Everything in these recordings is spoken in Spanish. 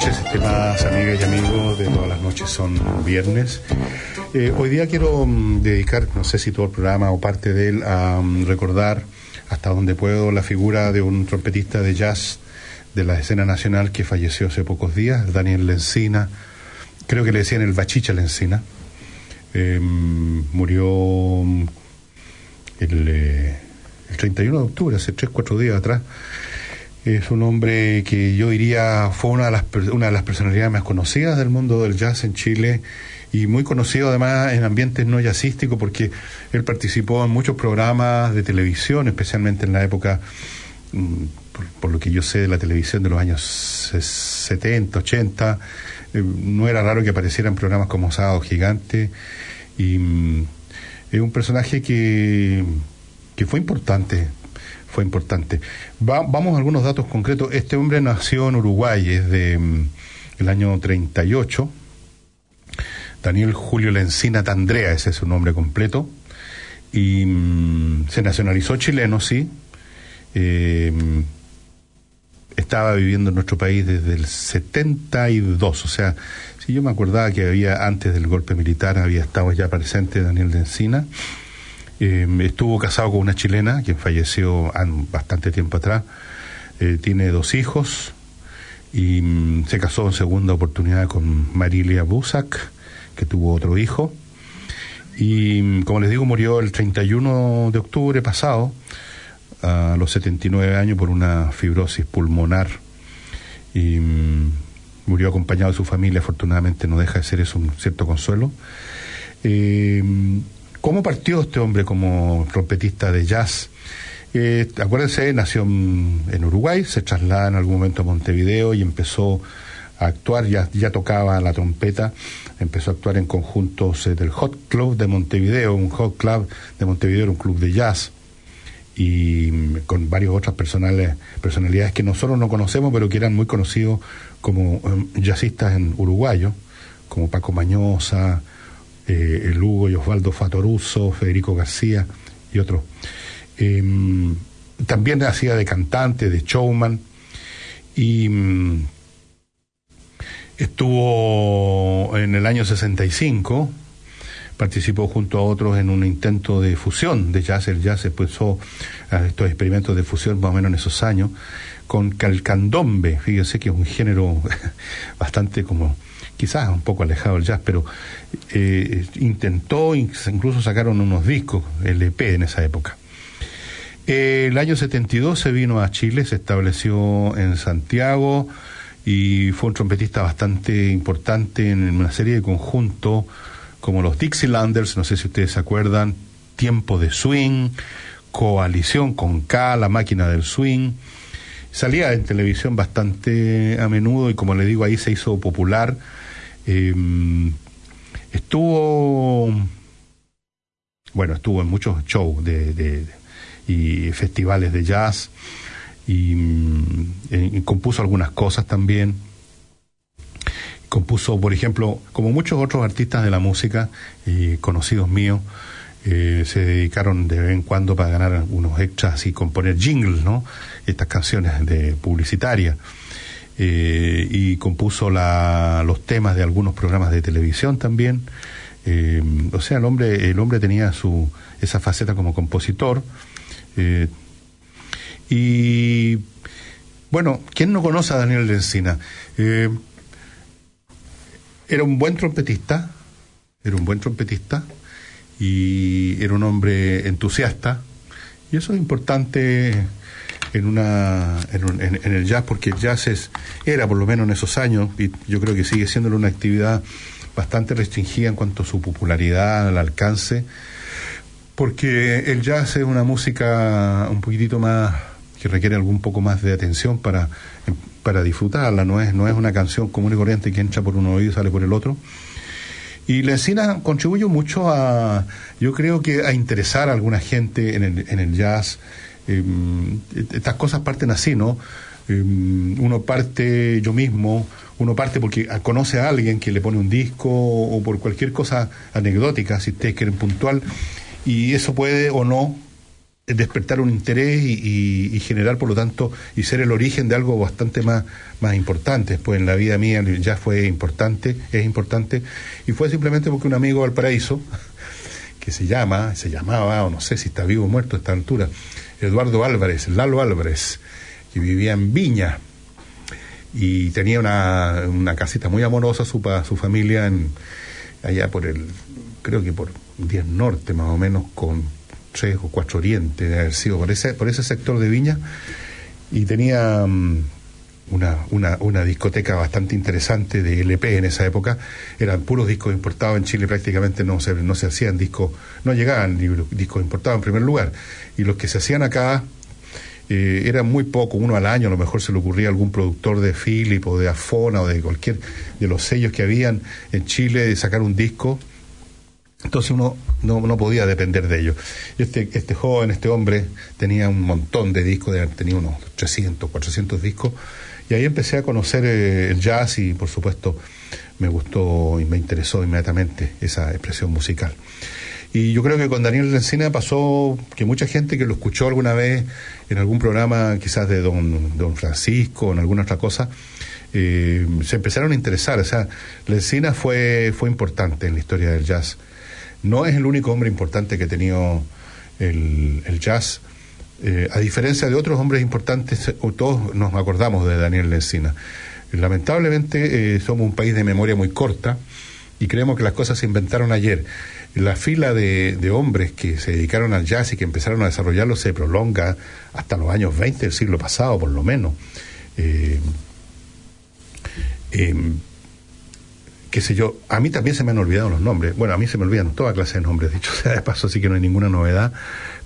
Noches, estimadas amigas y amigos de todas las noches son viernes. Eh, hoy día quiero mm, dedicar, no sé si todo el programa o parte de él, a mm, recordar hasta donde puedo la figura de un trompetista de jazz de la escena nacional que falleció hace pocos días, Daniel Lencina, creo que le decían el Bachicha Lencina. Eh, murió mm, el, el 31 de octubre, hace 3, 4 días atrás. Es un hombre que yo diría fue una de las, una de las personalidades más conocidas del mundo del jazz en Chile y muy conocido además en ambientes no jazzísticos porque él participó en muchos programas de televisión, especialmente en la época, mm, por, lo que yo sé de la televisión de los años 70, 80. Eh, no era raro que aparecieran programas como Sábado Gigante y mm, es un personaje que, que fue importante fue importante. Va, vamos a algunos datos concretos. Este hombre nació en Uruguay, es de mm, el año 38. Daniel Julio Lencina Tandrea, ese es su nombre completo. Y mm, se nacionalizó chileno, sí. Eh, estaba viviendo en nuestro país desde el 72, o sea, si yo me acordaba que había antes del golpe militar, había estado ya presente Daniel Lencina. Eh, estuvo casado con una chilena, quien falleció bastante tiempo atrás. Eh, tiene dos hijos y mm, se casó en segunda oportunidad con Marilia Busak, que tuvo otro hijo. Y mm, como les digo, murió el 31 de octubre pasado, a los 79 años, por una fibrosis pulmonar. Y mm, murió acompañado de su familia, afortunadamente no deja de ser eso un cierto consuelo. Eh, ¿Cómo partió este hombre como trompetista de jazz? Eh, acuérdense, nació en Uruguay, se traslada en algún momento a Montevideo y empezó a actuar, ya, ya tocaba la trompeta, empezó a actuar en conjuntos eh, del Hot Club de Montevideo, un Hot Club de Montevideo era un club de jazz, y mm, con varias otras personales, personalidades que nosotros no conocemos, pero que eran muy conocidos como um, jazzistas en uruguayo, como Paco Mañosa, eh, el Hugo y Osvaldo Fatoruso, Federico García y otros. Eh, también hacía de cantante, de showman, y mm, estuvo en el año 65, participó junto a otros en un intento de fusión de jazz, el jazz empezó a estos experimentos de fusión más o menos en esos años, con calcandombe, fíjense que es un género bastante como quizás un poco alejado del jazz, pero eh, intentó, incluso sacaron unos discos, LP en esa época. El año 72 se vino a Chile, se estableció en Santiago y fue un trompetista bastante importante en una serie de conjuntos como los Dixielanders, no sé si ustedes se acuerdan, Tiempo de Swing, Coalición con K, La Máquina del Swing. Salía en televisión bastante a menudo y como le digo ahí se hizo popular eh, estuvo, bueno, estuvo en muchos shows de, de, y festivales de jazz y, y, compuso algunas cosas también. Compuso, por ejemplo, como muchos otros artistas de la música y conocidos míos, eh, se dedicaron de vez en cuando para ganar unos extras y componer jingles, ¿no? Estas canciones de publicitarias eh, y compuso los temas de algunos programas de televisión también. Eh, o sea, el hombre, el hombre tenía su, esa faceta como compositor. Eh, y bueno, ¿quién no conoce a Daniel Lencina? Eh, era un buen trompetista, era un buen trompetista y era un hombre entusiasta. Y eso es importante en una en, en, en, el jazz porque el jazz es era por lo menos en esos años y yo creo que sigue siendo una actividad bastante restringida en cuanto a su popularidad, al alcance, porque el jazz es una música un poquitito más que requiere algún poco más de atención para para disfrutarla, no es no es una canción común y corriente que entra por un oído y sale por el otro. Y la encina contribuyó mucho a, yo creo que a interesar a alguna gente en el, en el jazz. Em, estas cosas parten así, ¿no? Em, uno parte yo mismo, uno parte porque conoce a alguien que le pone un disco o por cualquier cosa anecdótica, si ustedes quieren puntual, y eso puede o no despertar un interés y, generar, por lo tanto, y ser el origen de algo bastante más, más importante. Pues en la vida mía ya fue importante, es importante, y fue simplemente porque un amigo del paraíso, que se llama, se llamaba, o no sé si está vivo o muerto a esta altura, Eduardo Álvarez, Lalo Álvarez, que vivía en Viña, y tenía una, casita muy amorosa su, su familia en, allá por el, creo que por 10 Norte más o menos, con tres o cuatro oriente de haber sido por ese, por ese sector de Viña, y tenía mm, una, una, una, discoteca bastante interesante de LP en esa época. Eran puros discos importados en Chile, prácticamente no se, no se hacían discos, no llegaban discos importados en primer lugar. Y los que se hacían acá eh, eran muy pocos, uno al año, a lo mejor se le ocurría a algún productor de Philip o de Afona o de cualquier de los sellos que habían en Chile de sacar un disco entonces uno no, no podía depender de ellos. Este, este joven, este hombre, tenía un montón de discos, tenía unos 300, 400 discos, y ahí empecé a conocer eh, el jazz y por supuesto me gustó y me interesó inmediatamente esa expresión musical. Y yo creo que con Daniel Lencina pasó que mucha gente que lo escuchó alguna vez en algún programa, quizás de Don, don Francisco en alguna otra cosa, eh, se empezaron a interesar. O sea, Lencina fue, fue importante en la historia del jazz no es el único hombre importante que ha tenido el, jazz. Eh, a diferencia de otros hombres importantes, todos nos acordamos de Daniel Lencina. Lamentablemente eh, somos un país de memoria muy corta y creemos que las cosas se inventaron ayer. La fila de, hombres que se dedicaron al jazz y que empezaron a desarrollarlo se prolonga hasta los años 20 del siglo pasado, por lo menos. Eh, qué sé yo, a mí también se me han olvidado los nombres. Bueno, a mí se me olvidan toda clase de nombres, dicho sea de paso, así que no hay ninguna novedad.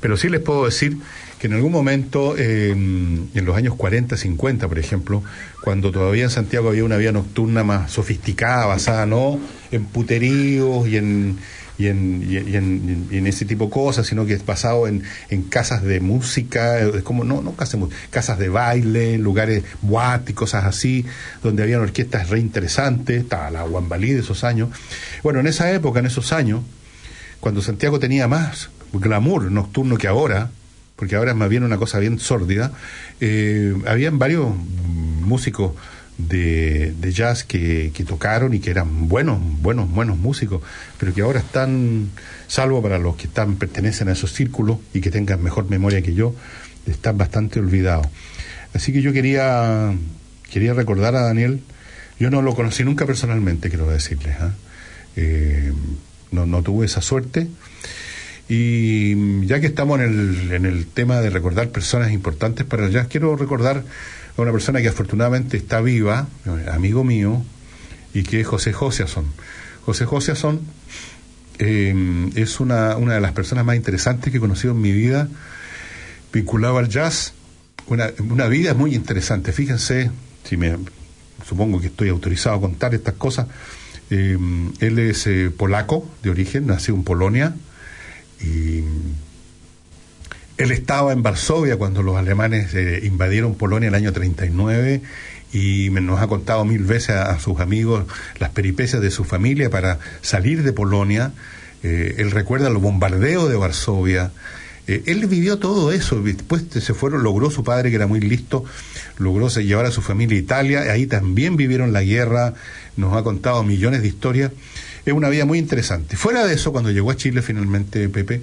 Pero sí les puedo decir que en algún momento, en los años 40, 50, por ejemplo, cuando todavía en Santiago había una vía nocturna más sofisticada, basada no en puteríos y en y en, y, en, en, ese tipo de cosas, sino que es basado en, en casas de música, es como, no, no casas, casas de baile, lugares boate y cosas así, donde habían orquestas re interesantes, estaba la Guambalí de esos años. Bueno, en esa época, en esos años, cuando Santiago tenía más glamour nocturno que ahora, porque ahora es más bien una cosa bien sórdida, eh, habían varios músicos de, jazz que, que, tocaron y que eran buenos, buenos, buenos músicos, pero que ahora están, salvo para los que están, pertenecen a esos círculos y que tengan mejor memoria que yo, están bastante olvidados. Así que yo quería, quería recordar a Daniel, yo no lo conocí nunca personalmente, quiero decirles, ¿ah? eh, no, no tuve esa suerte. Y ya que estamos en el, en el tema de recordar personas importantes para el jazz, quiero recordar a una persona que afortunadamente está viva, amigo mío, y que es José Josiason. José Josiason eh, es una, una de las personas más interesantes que he conocido en mi vida, vinculado al jazz, una, una vida muy interesante. Fíjense, si me supongo que estoy autorizado a contar estas cosas, eh, él es eh, polaco de origen, nació en Polonia y él estaba en Varsovia cuando los alemanes eh, invadieron Polonia en el año 39 y nos ha contado mil veces a, sus amigos las peripecias de su familia para salir de Polonia. Eh, él recuerda los bombardeos de Varsovia. Eh, él vivió todo eso, después se fueron, logró su padre que era muy listo, logró llevar a su familia a Italia, ahí también vivieron la guerra, nos ha contado millones de historias. Es una vida muy interesante. Fuera de eso, cuando llegó a Chile finalmente, Pepe,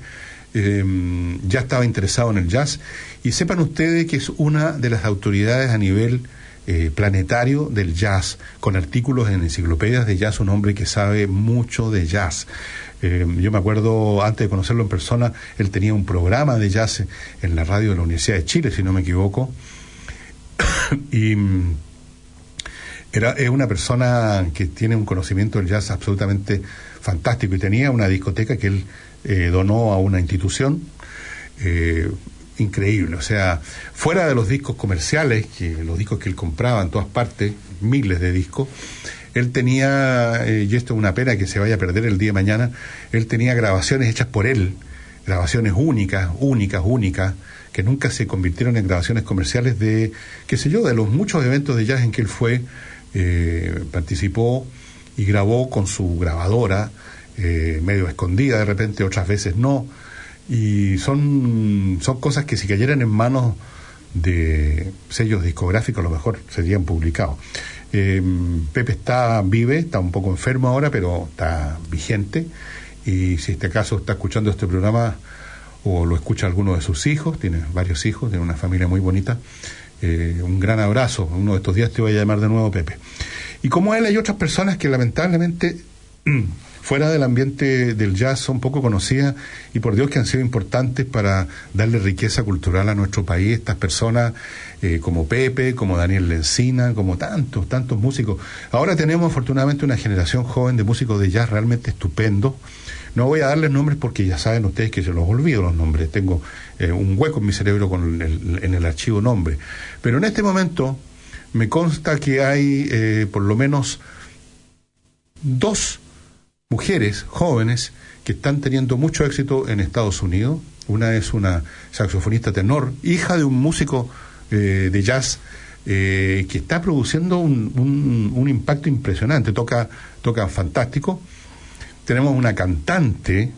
Em, ya estaba interesado en el jazz y sepan ustedes que es una de las autoridades a nivel eh, planetario del jazz, con artículos en enciclopedias de jazz, un hombre que sabe mucho de jazz. Em, yo me acuerdo, antes de conocerlo en persona, él tenía un programa de jazz en la radio de la Universidad de Chile, si no me equivoco, y mm, era, es una persona que tiene un conocimiento del jazz absolutamente fantástico y tenía una discoteca que él eh, donó a una institución. Eh, increíble, o sea, fuera de los discos comerciales, que los discos que él compraba en todas partes, miles de discos, él tenía, eh, y esto es una pena que se vaya a perder el día de mañana, él tenía grabaciones hechas por él, grabaciones únicas, únicas, únicas, que nunca se convirtieron en grabaciones comerciales de, qué sé yo, de los muchos eventos de jazz en que él fue, eh, participó y grabó con su grabadora, eh, medio escondida de repente, otras veces no. Y son, son cosas que si cayeran en manos de sellos discográficos a lo mejor serían publicados. Eh, Pepe está vive, está un poco enfermo ahora, pero está vigente. Y si este caso está escuchando este programa o lo escucha alguno de sus hijos, tiene varios hijos, tiene una familia muy bonita, eh, un gran abrazo. Uno de estos días te voy a llamar de nuevo Pepe. Y como él hay otras personas que lamentablemente fuera del ambiente del jazz son poco conocidas y por Dios que han sido importantes para darle riqueza cultural a nuestro país, estas personas eh, como Pepe, como Daniel Lencina, como tantos, tantos músicos. Ahora tenemos afortunadamente una generación joven de músicos de jazz realmente estupendo. No voy a darles nombres porque ya saben ustedes que yo los olvido los nombres. Tengo eh, un hueco en mi cerebro con el, en el archivo nombre. Pero en este momento me consta que hay eh, por lo menos dos mujeres jóvenes que están teniendo mucho éxito en Estados Unidos. Una es una saxofonista tenor, hija de un músico eh, de jazz eh, que está produciendo un, un, impacto impresionante, toca, toca fantástico. Tenemos una cantante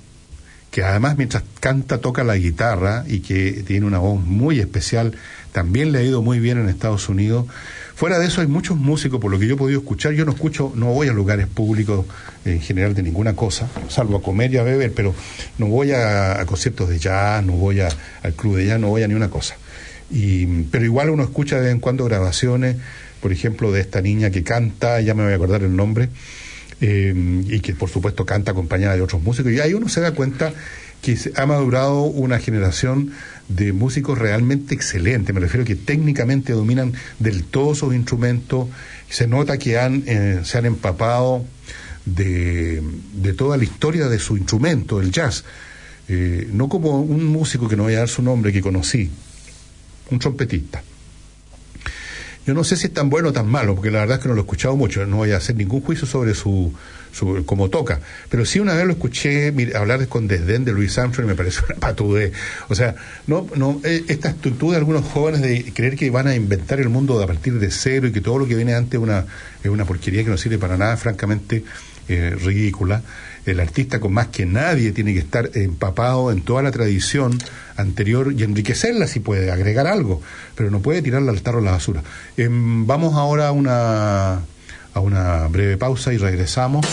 que además mientras canta toca la guitarra y que tiene una voz muy especial, también le ha ido muy bien en Estados Unidos. Fuera de eso hay muchos músicos, por lo que yo he podido escuchar, yo no escucho, no voy a lugares públicos en general de ninguna cosa, salvo a comer y a beber, pero no voy a, conciertos de jazz, no voy a, al club de jazz, no voy a ni una cosa. Y, pero igual uno escucha de vez en cuando grabaciones, por ejemplo, de esta niña que canta, ya me voy a acordar el nombre, eh, y que por supuesto canta acompañada de otros músicos, y ahí uno se da cuenta que ha madurado una generación de músicos realmente excelentes. Me refiero a que técnicamente dominan del todo sus instrumentos. Se nota que han, eh, se han empapado de, de, toda la historia de su instrumento, el jazz. Eh, no como un músico que no voy a dar su nombre que conocí, un trompetista. Yo no sé si es tan bueno o tan malo, porque la verdad es que no lo he escuchado mucho, no voy a hacer ningún juicio sobre su, como toca. Pero sí una vez lo escuché hablar con desdén de Luis Armstrong y me pareció una patudez. O sea, no, no, eh, esta actitud de algunos jóvenes de creer que van a inventar el mundo a partir de cero y que todo lo que viene antes una, es una porquería que no sirve para nada, francamente eh, ridícula. El artista con más que nadie tiene que estar empapado en toda la tradición anterior y enriquecerla si puede, agregar algo, pero no puede tirarla al tarro a la basura. Em, vamos ahora a una a una breve pausa y regresamos.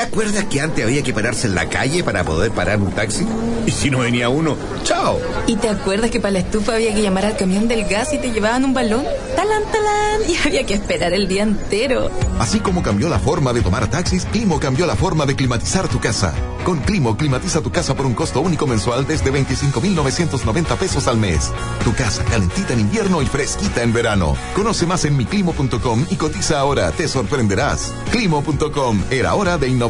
¿Te acuerdas que antes había que pararse en la calle para poder parar un taxi? Y si no venía uno, ¡chao! ¿Y te acuerdas que para la estufa había que llamar al camión del gas y te llevaban un balón? ¡Talán, talán! Y había que esperar el día entero. Así como cambió la forma de tomar taxis, Climo cambió la forma de climatizar tu casa. Con Climo, climatiza tu casa por un costo único mensual desde 25,990 pesos al mes. Tu casa calentita en invierno y fresquita en verano. Conoce más en miclimo.com y cotiza ahora, te sorprenderás. Climo.com, era hora de innovar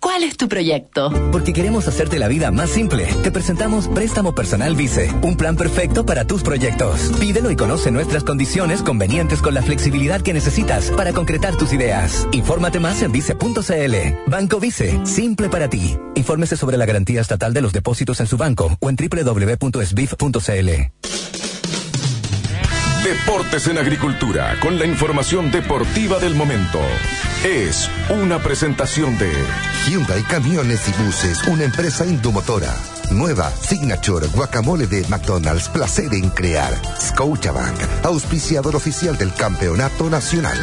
¿Cuál es tu proyecto? Porque queremos hacerte la vida más simple. Te presentamos Préstamo Personal Vice, un plan perfecto para tus proyectos. Pídelo y conoce nuestras condiciones convenientes con la flexibilidad que necesitas para concretar tus ideas. Infórmate más en vice.cl. Banco Vice, simple para ti. Infórmese sobre la garantía estatal de los depósitos en su banco o en www.sbif.cl. Deportes en Agricultura, con la información deportiva del momento. Es una presentación de Hyundai Camiones y Buses, una empresa indomotora. Nueva Signature Guacamole de McDonald's, placer en crear. Scotiabank, auspiciador oficial del Campeonato Nacional.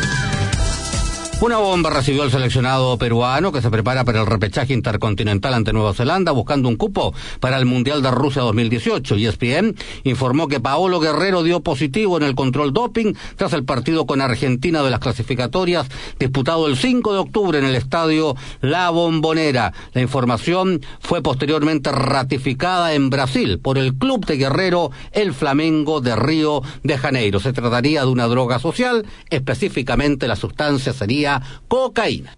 Una bomba recibió el seleccionado peruano que se prepara para el repechaje intercontinental ante Nueva Zelanda buscando un cupo para el Mundial de Rusia 2018. Y ESPN informó que Paolo Guerrero dio positivo en el control doping tras el partido con Argentina de las clasificatorias disputado el 5 de octubre en el estadio La Bombonera. La información fue posteriormente ratificada en Brasil por el club de Guerrero, el Flamengo de Río de Janeiro. Se trataría de una droga social, específicamente la sustancia sería や、公開な。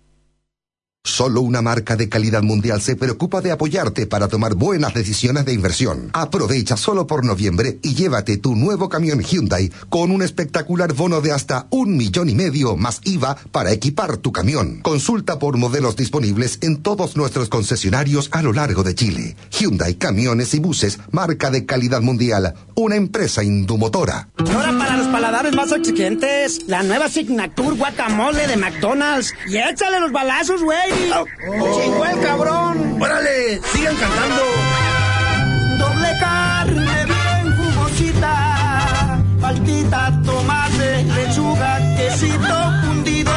Solo una marca de calidad mundial se preocupa de apoyarte para tomar buenas decisiones de inversión. Aprovecha solo por noviembre y llévate tu nuevo camión Hyundai con un espectacular bono de hasta un millón y medio más IVA para equipar tu camión. Consulta por modelos disponibles en todos nuestros concesionarios a lo largo de Chile. Hyundai Camiones y Buses, marca de calidad mundial, una empresa indumotora. Ahora para los paladares más exigentes, la nueva Signature Guacamole de McDonald's. Y échale los balazos, güey. ¡Chingó el cabrón! ¡Órale! ¡Sigan cantando! Doble carne bien jugosita, faltita, tomate, lechuga, quesito fundido.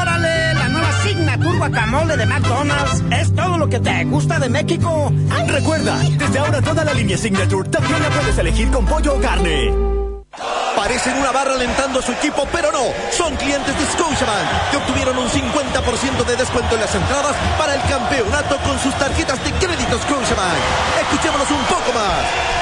¡Órale! La nueva Signature Guacamole de McDonald's es todo lo que te gusta de México. Recuerda, desde ahora toda la línea Signature también la puedes elegir con pollo o carne. Parecen una barra alentando a su equipo, pero no. Son clientes de Scotiabank que obtuvieron un 50% de descuento en las entradas para el campeonato con sus tarjetas de crédito Scotiabank. Escuchémonos un poco más.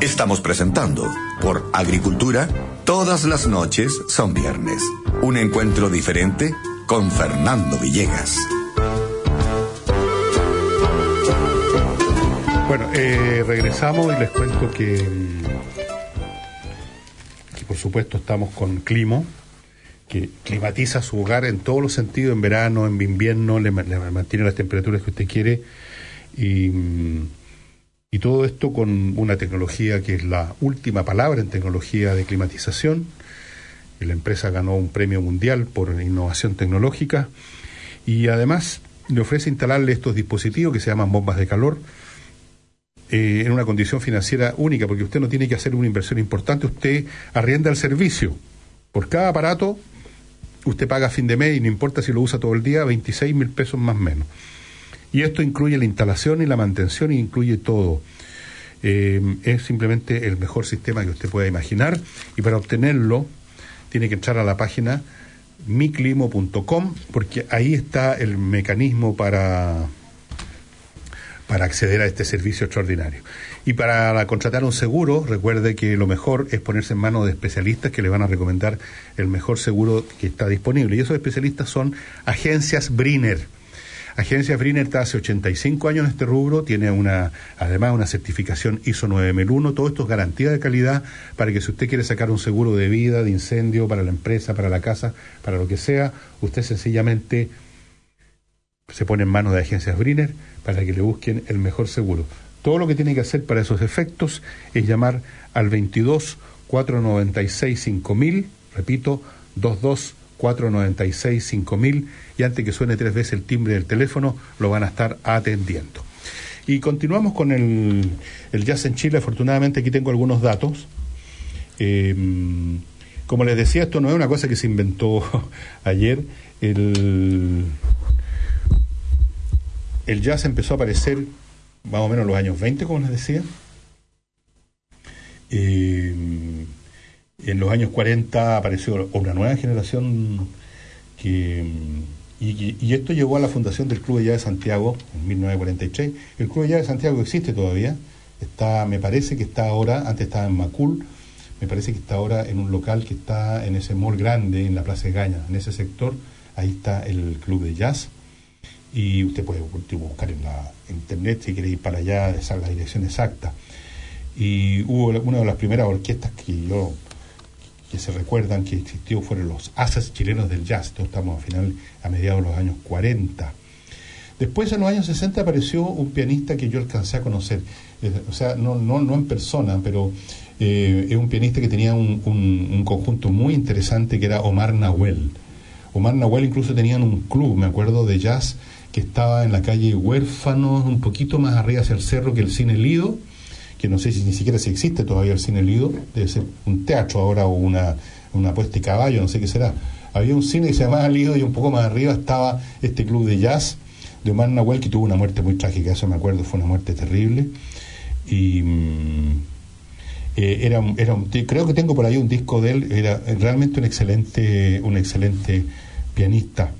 Estamos presentando por Agricultura, todas las noches son viernes. Un encuentro diferente con Fernando Villegas. Bueno, eh, regresamos y les cuento que, que por supuesto estamos con Climo, que climatiza su hogar en todos los sentidos, en verano, en invierno, le, le mantiene las temperaturas que usted quiere y y todo esto con una tecnología que es la última palabra en tecnología de climatización. La empresa ganó un premio mundial por innovación tecnológica y además le ofrece instalarle estos dispositivos que se llaman bombas de calor eh, en una condición financiera única, porque usted no tiene que hacer una inversión importante, usted arrienda el servicio. Por cada aparato, usted paga a fin de mes y no importa si lo usa todo el día, 26 mil pesos más o menos. Y esto incluye la instalación y la mantención y incluye todo. Eh, es simplemente el mejor sistema que usted pueda imaginar y para obtenerlo tiene que entrar a la página miclimo.com porque ahí está el mecanismo para para acceder a este servicio extraordinario. Y para contratar un seguro, recuerde que lo mejor es ponerse en manos de especialistas que le van a recomendar el mejor seguro que está disponible. Y esos especialistas son agencias Briner. Agencia Briner está hace 85 años en este rubro, tiene una, además una certificación ISO 9001, todo esto es garantía de calidad para que si usted quiere sacar un seguro de vida, de incendio, para la empresa, para la casa, para lo que sea, usted sencillamente se pone en manos de Agencias Briner para que le busquen el mejor seguro. Todo lo que tiene que hacer para esos efectos es llamar al 22 496 5000, repito, 22 496 5000 y antes que suene tres veces el timbre del teléfono lo van a estar atendiendo. Y continuamos con el, el jazz en Chile. Afortunadamente aquí tengo algunos datos. Em, como les decía, esto no es una cosa que se inventó ayer. El, el jazz empezó a aparecer más o menos en los años 20, como les decía. Eh, en los años 40 apareció una nueva generación que... Y, esto llevó a la fundación del Club de Jazz de Santiago en 1943. El Club de Jazz de Santiago existe todavía. Está, me parece que está ahora, antes estaba en Macul, me parece que está ahora en un local que está en ese mall grande, en la Plaza de Gaña, en ese sector. Ahí está el Club de Jazz. Y usted puede buscar en la internet si quiere ir para allá, esa es la dirección exacta. y hubo una de las primeras orquestas que yo que se recuerdan que existió fueron los Haces chilenos del jazz, Esto estamos a final a mediados de los años 40. Después en los años 60 apareció un pianista que yo alcancé a conocer, eh, o sea, no, no, no en persona, pero eh, es un pianista que tenía un, un, conjunto muy interesante que era Omar Nahuel. Omar Nahuel incluso tenían un club, me acuerdo, de jazz que estaba en la calle Huérfanos, un poquito más arriba hacia el cerro que el Cine Lido, que no sé si ni siquiera si existe todavía el Cine Lido, debe ser un teatro ahora o una, una puesta de caballo, no sé qué será. Había un cine que se llamaba Lido y un poco más arriba estaba este club de jazz de Omar Nahuel que tuvo una muerte muy trágica, eso me acuerdo, fue una muerte terrible. Y mm, eh, era, era creo que tengo por ahí un disco de él, era realmente un excelente, un excelente pianista.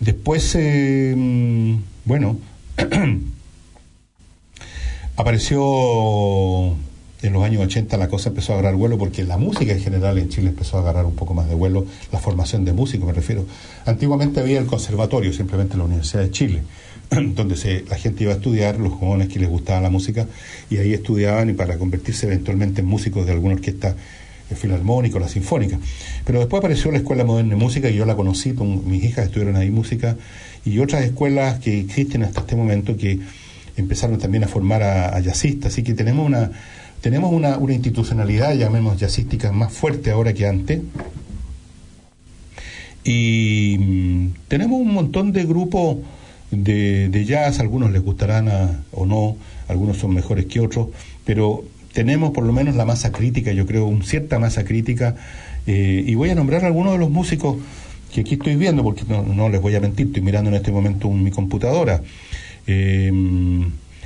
Después, eh, mm, bueno, Apareció en los años 80 la cosa empezó a agarrar vuelo porque la música en general en Chile empezó a agarrar un poco más de vuelo, la formación de músicos me refiero. Antiguamente había el conservatorio, simplemente la Universidad de Chile, donde se, la gente iba a estudiar, los jóvenes que les gustaba la música, y ahí estudiaban y para convertirse eventualmente en músicos de alguna orquesta eh, filarmónica o la sinfónica. Pero después apareció la Escuela Moderna de Música y yo la conocí, mis hijas estudiaron ahí música, y otras escuelas que existen hasta este momento que empezaron también a formar a, jazzistas, así que tenemos una tenemos una, una institucionalidad, llamemos jazzística, más fuerte ahora que antes. Y mm, tenemos un montón de grupos de, de jazz, algunos les gustarán o no, algunos son mejores que otros, pero tenemos por lo menos la masa crítica, yo creo, una cierta masa crítica, eh, y voy a nombrar algunos de los músicos que aquí estoy viendo, porque no, no les voy a mentir, estoy mirando en este momento mi computadora. Eh,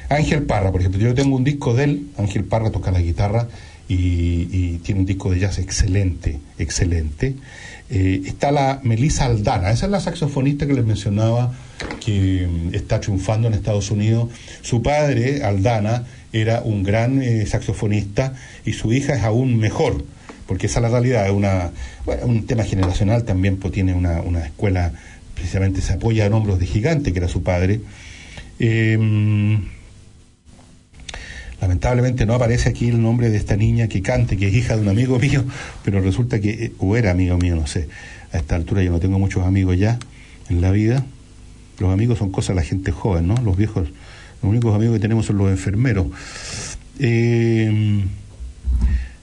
Ángel Parra, por ejemplo, yo tengo un disco de él, Ángel Parra toca la guitarra y, tiene un disco de jazz excelente, excelente. Eh, está la Melissa Aldana, esa es la saxofonista que les mencionaba que mm, está triunfando en Estados Unidos. Su padre, Aldana, era un gran eh, saxofonista y su hija es aún mejor, porque esa es la realidad, es una, un tema generacional también, pues tiene una, una escuela, precisamente se apoya en hombros de gigante, que era su padre Em, lamentablemente no aparece aquí el nombre de esta niña que cante, que es hija de un amigo mío, pero resulta que, eh, o era amigo mío, no sé. A esta altura yo no tengo muchos amigos ya en la vida. Los amigos son cosas de la gente joven, ¿no? Los viejos, los únicos amigos que tenemos son los enfermeros. Em,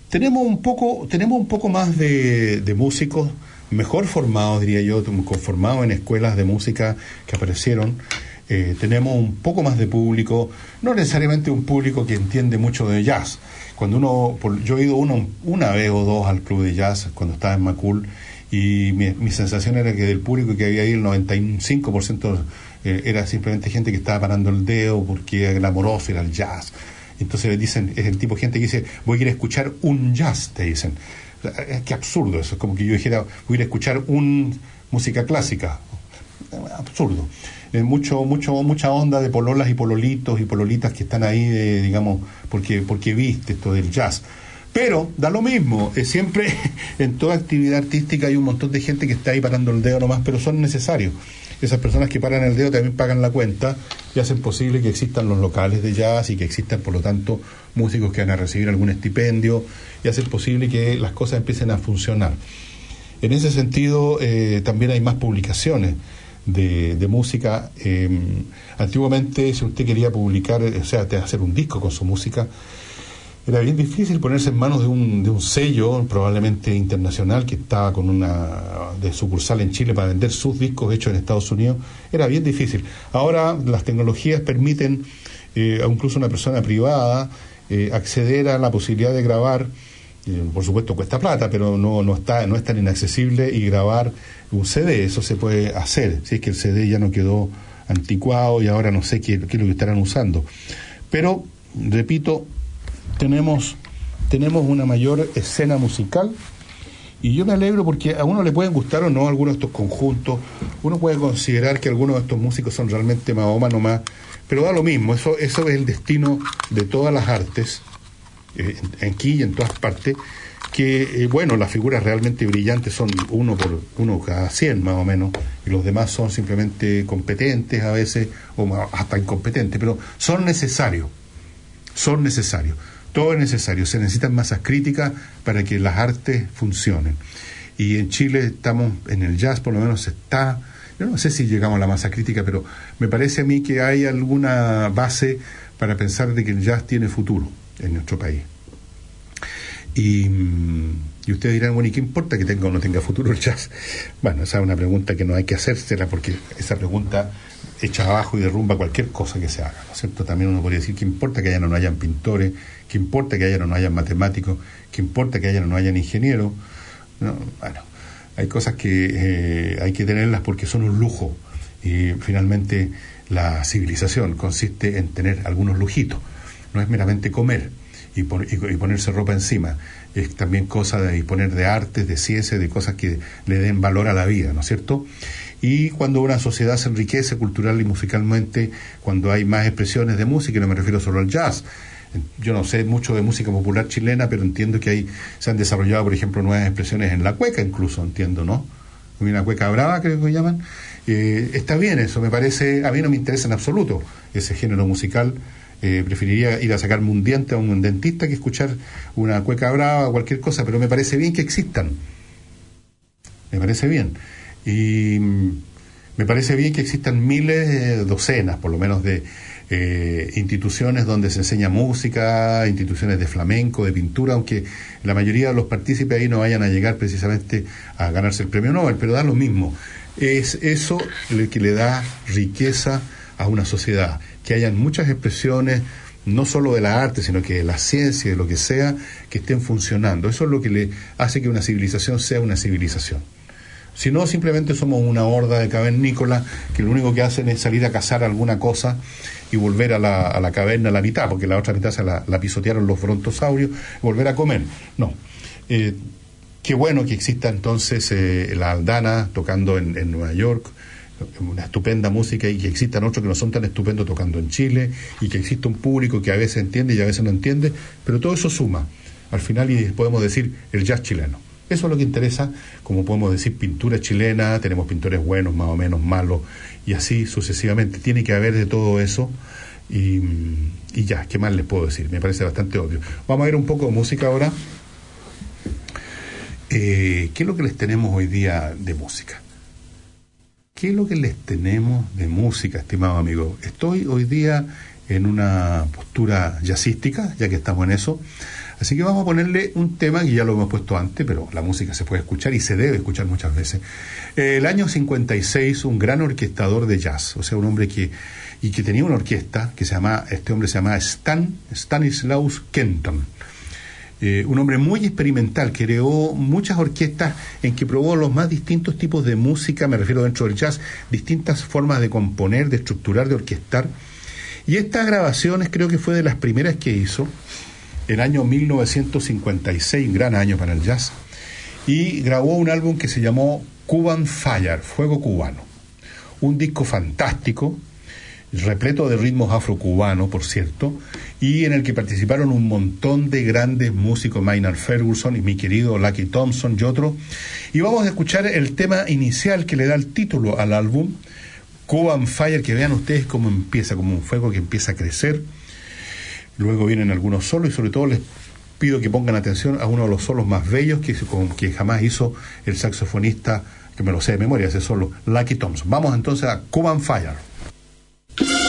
tenemos un poco, tenemos un poco más de, de músicos mejor formados, diría yo, formados en escuelas de música que aparecieron eh, tenemos un poco más de público, no necesariamente un público que entiende mucho de jazz. Cuando uno, yo he ido uno, una vez o dos al club de jazz cuando estaba en Macul y mi, sensación era que del público que había ahí el 95% eh, era simplemente gente que estaba parando el dedo porque era glamoroso, era el jazz. Entonces le dicen, es el tipo de gente que dice, voy a ir a escuchar un jazz, te dicen. Es que absurdo eso, es como que yo dijera, voy a ir a escuchar un música clásica. Absurdo. Eh, mucho, mucho, mucha onda de pololas y pololitos y pololitas que están ahí, digamos, porque, porque viste esto del jazz. Pero da lo mismo, eh, siempre en toda actividad artística hay un montón de gente que está ahí parando el dedo nomás, pero son necesarios. Esas personas que paran el dedo también pagan la cuenta y hacen posible que existan los locales de jazz y que existan, por lo tanto, músicos que van a recibir algún estipendio y hacen posible que las cosas empiecen a funcionar. En ese sentido, eh, también hay más publicaciones de, música. Em, antiguamente, si usted quería publicar, o sea, hacer un disco con su música, era bien difícil ponerse en manos de un, de un sello, probablemente internacional, que estaba con una de sucursal en Chile para vender sus discos hechos en Estados Unidos. Era bien difícil. Ahora las tecnologías permiten eh, a incluso una persona privada eh, acceder a la posibilidad de grabar por supuesto cuesta plata, pero no, no, está, no es tan inaccesible y grabar un CD, eso se puede hacer, si es que el CD ya no quedó anticuado y ahora no sé qué, es lo que estarán usando. Pero, repito, tenemos, tenemos una mayor escena musical. Y yo me alegro porque a uno le pueden gustar o no algunos de estos conjuntos, uno puede considerar que algunos de estos músicos son realmente Mahoma nomás, pero da lo mismo, eso, eso es el destino de todas las artes eh, aquí y en todas partes, que, eh, bueno, las figuras realmente brillantes son uno por uno cada cien más o menos, y los demás son simplemente competentes a veces, o hasta incompetentes, pero son necesarios. son necesarios. Todo es necesario. Se necesitan masas críticas para que las artes funcionen. Y en Chile estamos, en el jazz por lo menos está, yo no sé si llegamos a la masa crítica, pero me parece a mí que hay alguna base para pensar de que el jazz tiene futuro en nuestro país. Y, mm, y ustedes dirán, bueno, ¿y qué importa que tenga o no tenga futuro el jazz? Bueno, esa es una pregunta que no hay que hacérsela porque esa pregunta echa abajo y derrumba cualquier cosa que se haga, ¿no es cierto? También uno podría decir, ¿qué importa que haya o no hayan pintores? ¿Qué importa que haya o no hayan matemáticos? ¿Qué importa que haya o no hayan ingenieros? No, bueno, hay cosas que eh, hay que tenerlas porque son un lujo y finalmente la civilización consiste en tener algunos lujitos, no es meramente comer y, ponerse ropa encima, es también cosa de disponer de artes, de ciencia, de cosas que le den valor a la vida, ¿no es cierto? Y cuando una sociedad se enriquece cultural y musicalmente, cuando hay más expresiones de música, y no me refiero solo al jazz, yo no sé mucho de música popular chilena, pero entiendo que ahí se han desarrollado, por ejemplo, nuevas expresiones en la cueca, incluso, entiendo, ¿no? Una cueca brava, creo que llaman. Eh, está bien eso, me parece, a mí no me interesa en absoluto ese género musical. Eh, preferiría ir a sacarme un diente a un dentista que escuchar una cueca brava o cualquier cosa, pero me parece bien que existan. Me parece bien. Y mm, me parece bien que existan miles, docenas por lo menos, de eh, instituciones donde se enseña música, instituciones de flamenco, de pintura, aunque la mayoría de los partícipes ahí no vayan a llegar precisamente a ganarse el premio Nobel, pero da lo mismo. Es eso lo que le da riqueza a una sociedad, que hayan muchas expresiones, no solo de la arte, sino que de la ciencia, de lo que sea, que estén funcionando. Eso es lo que le hace que una civilización sea una civilización. Si no, simplemente somos una horda de cavernícolas que lo único que hacen es salir a cazar alguna cosa y volver a la, a la caverna a la mitad, porque la otra mitad se la, pisotearon los brontosaurios, y volver a comer. No. Eh, qué bueno que exista entonces eh, la Aldana tocando en, en, Nueva York, una estupenda música, y que existan otros que no son tan estupendos tocando en Chile, y que exista un público que a veces entiende y a veces no entiende, pero todo eso suma. Al final y podemos decir el jazz chileno. Eso es lo que interesa, como podemos decir, pintura chilena, tenemos pintores buenos, más o menos malos, y así sucesivamente. Tiene que haber de todo eso. Y, ya, ¿qué más les puedo decir? Me parece bastante obvio. Vamos a ver un poco de música ahora. Eh, ¿Qué es lo que les tenemos hoy día de música? ¿Qué es lo que les tenemos de música, estimado amigo? Estoy hoy día en una postura jazzística, ya que estamos en eso. Así que vamos a ponerle un tema que ya lo hemos puesto antes, pero la música se puede escuchar y se debe escuchar muchas veces. el año 56, un gran orquestador de jazz, o sea, un hombre que y que tenía una orquesta que se llama, este hombre se llama Stan Stanislaus Kenton. Eh, un hombre muy experimental, creó muchas orquestas en que probó los más distintos tipos de música, me refiero dentro del jazz, distintas formas de componer, de estructurar, de orquestar. Y estas grabaciones creo que fue de las primeras que hizo el año 1956, gran año para el jazz, y grabó un álbum que se llamó Cuban Fire, Fuego Cubano. Un disco fantástico, repleto de ritmos afrocubanos, por cierto, y en el que participaron un montón de grandes músicos, Maynard Ferguson y mi querido Lucky Thompson y otros. Y vamos a escuchar el tema inicial que le da el título al álbum, Cuban Fire, que vean ustedes cómo empieza, como un fuego que empieza a crecer Luego vienen algunos solos y sobre todo les pido que pongan atención a uno de los solos más bellos que, que jamás hizo el saxofonista, que me lo sé de memoria, ese solo, Lucky Thompson. Vamos entonces a Cuban Fire. you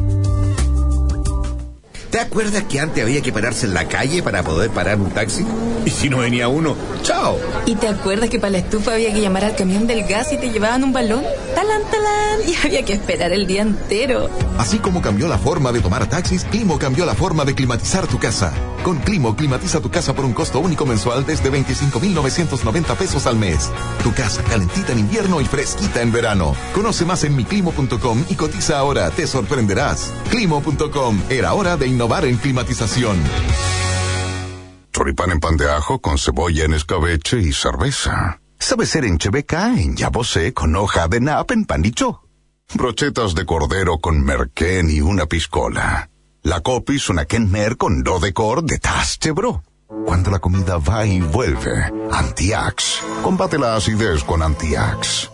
¿Te acuerdas que antes había que pararse en la calle para poder parar un taxi? Y si no venía uno, ¡chao! ¿Y te acuerdas que para la estufa había que llamar al camión del gas y te llevaban un balón? ¡Talán, talán! Y había que esperar el día entero. Así como cambió la forma de tomar taxis, Climo cambió la forma de climatizar tu casa. Con Climo, climatiza tu casa por un costo único mensual desde 25,990 pesos al mes. Tu casa calentita en invierno y fresquita en verano. Conoce más en miclimo.com y cotiza ahora, te sorprenderás. Climo.com, era hora de innovar en climatización. Choripán en pan de ajo con cebolla en escabeche y cerveza. Sabe ser en chebeca, en yabosé con hoja de nap en panicho. Brochetas de cordero con merquén y una piscola. La copis una kenmer con do de cor de taste bro. Cuando la comida va y vuelve, Antiax. Combate la acidez con Antiax.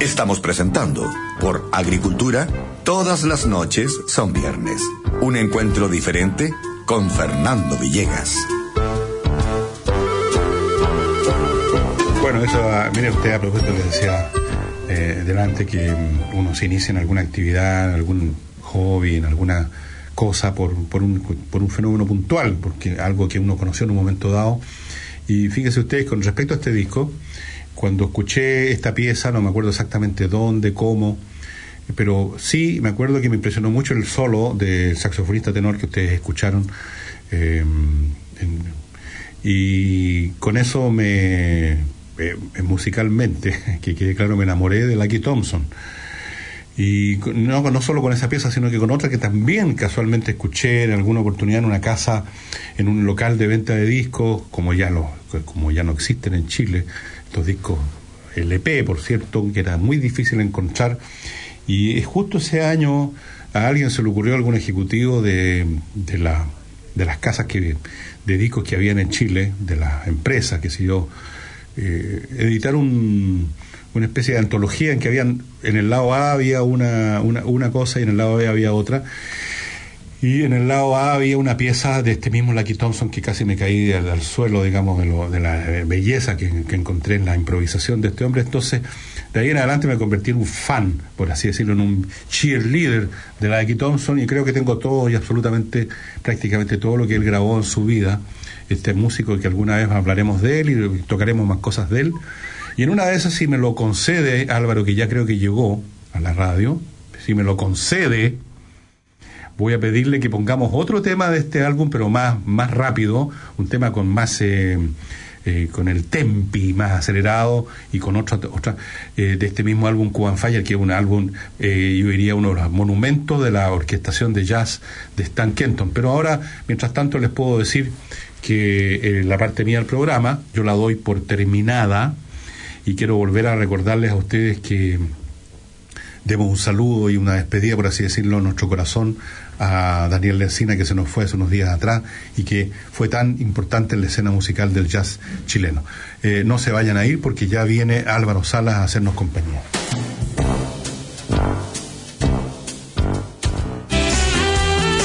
Estamos presentando por Agricultura, todas las noches son viernes. Un encuentro diferente con Fernando Villegas. Bueno, eso, ah, mire usted a propósito que decía eh, delante que uno se inicia en alguna actividad, en algún hobby, en alguna cosa por, por, un, por un fenómeno puntual, porque algo que uno conoció en un momento dado. Y fíjese ustedes, con respecto a este disco, cuando escuché esta pieza, no me acuerdo exactamente dónde, cómo, pero sí me acuerdo que me impresionó mucho el solo del saxofonista tenor que ustedes escucharon. eh, y con eso me, eh, musicalmente, que quede claro, me enamoré de Lucky Thompson. Y no, no solo con esa pieza, sino que con otra que también casualmente escuché en alguna oportunidad en una casa, en un local de venta de discos, como ya, lo, como ya no existen en Chile, estos discos LP, por cierto, que era muy difícil encontrar. Y justo ese año a alguien se le ocurrió, algún ejecutivo de, de, la, de las casas que, de discos que habían en Chile, de las empresas, que sé yo, eh, editar un, una especie de antología en que habían en el lado A había una, una, cosa y en el lado B había otra y en el lado A había una pieza de este mismo Lucky Thompson que casi me caí al, suelo, digamos, de, lo- de la belleza que, que encontré en la improvisación de este hombre. Entonces, de ahí en adelante me convertí en un fan, por así decirlo, en un cheerleader de Lucky Thompson y creo que tengo todo y absolutamente, prácticamente todo lo que él grabó en su vida. Este músico que alguna vez hablaremos de él y tocaremos más cosas de él. Y en una de esas, si me lo concede Álvaro, que ya creo que llegó a la radio, si me lo concede, voy a pedirle que pongamos otro tema de este álbum, pero más, más rápido, un tema con más eh, eh, con el tempi más acelerado y con otra otra eh, de este mismo álbum Cuban Fire, que es un álbum, eh, yo diría, uno de los monumentos de la orquestación de jazz de Stan Kenton. Pero ahora, mientras tanto, les puedo decir que la parte mía del programa yo la doy por terminada y quiero volver a recordarles a ustedes que demos un saludo y una despedida, por así decirlo, en nuestro corazón a Daniel Lencina, que se nos fue hace unos días atrás y que fue tan importante en la escena musical del jazz chileno. Eh, no se vayan a ir porque ya viene Álvaro Salas a hacernos compañía.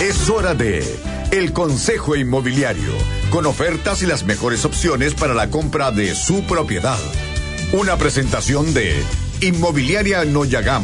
Es hora de El Consejo Inmobiliario, con ofertas y las mejores opciones para la compra de su propiedad. Una presentación de Inmobiliaria Noyagam,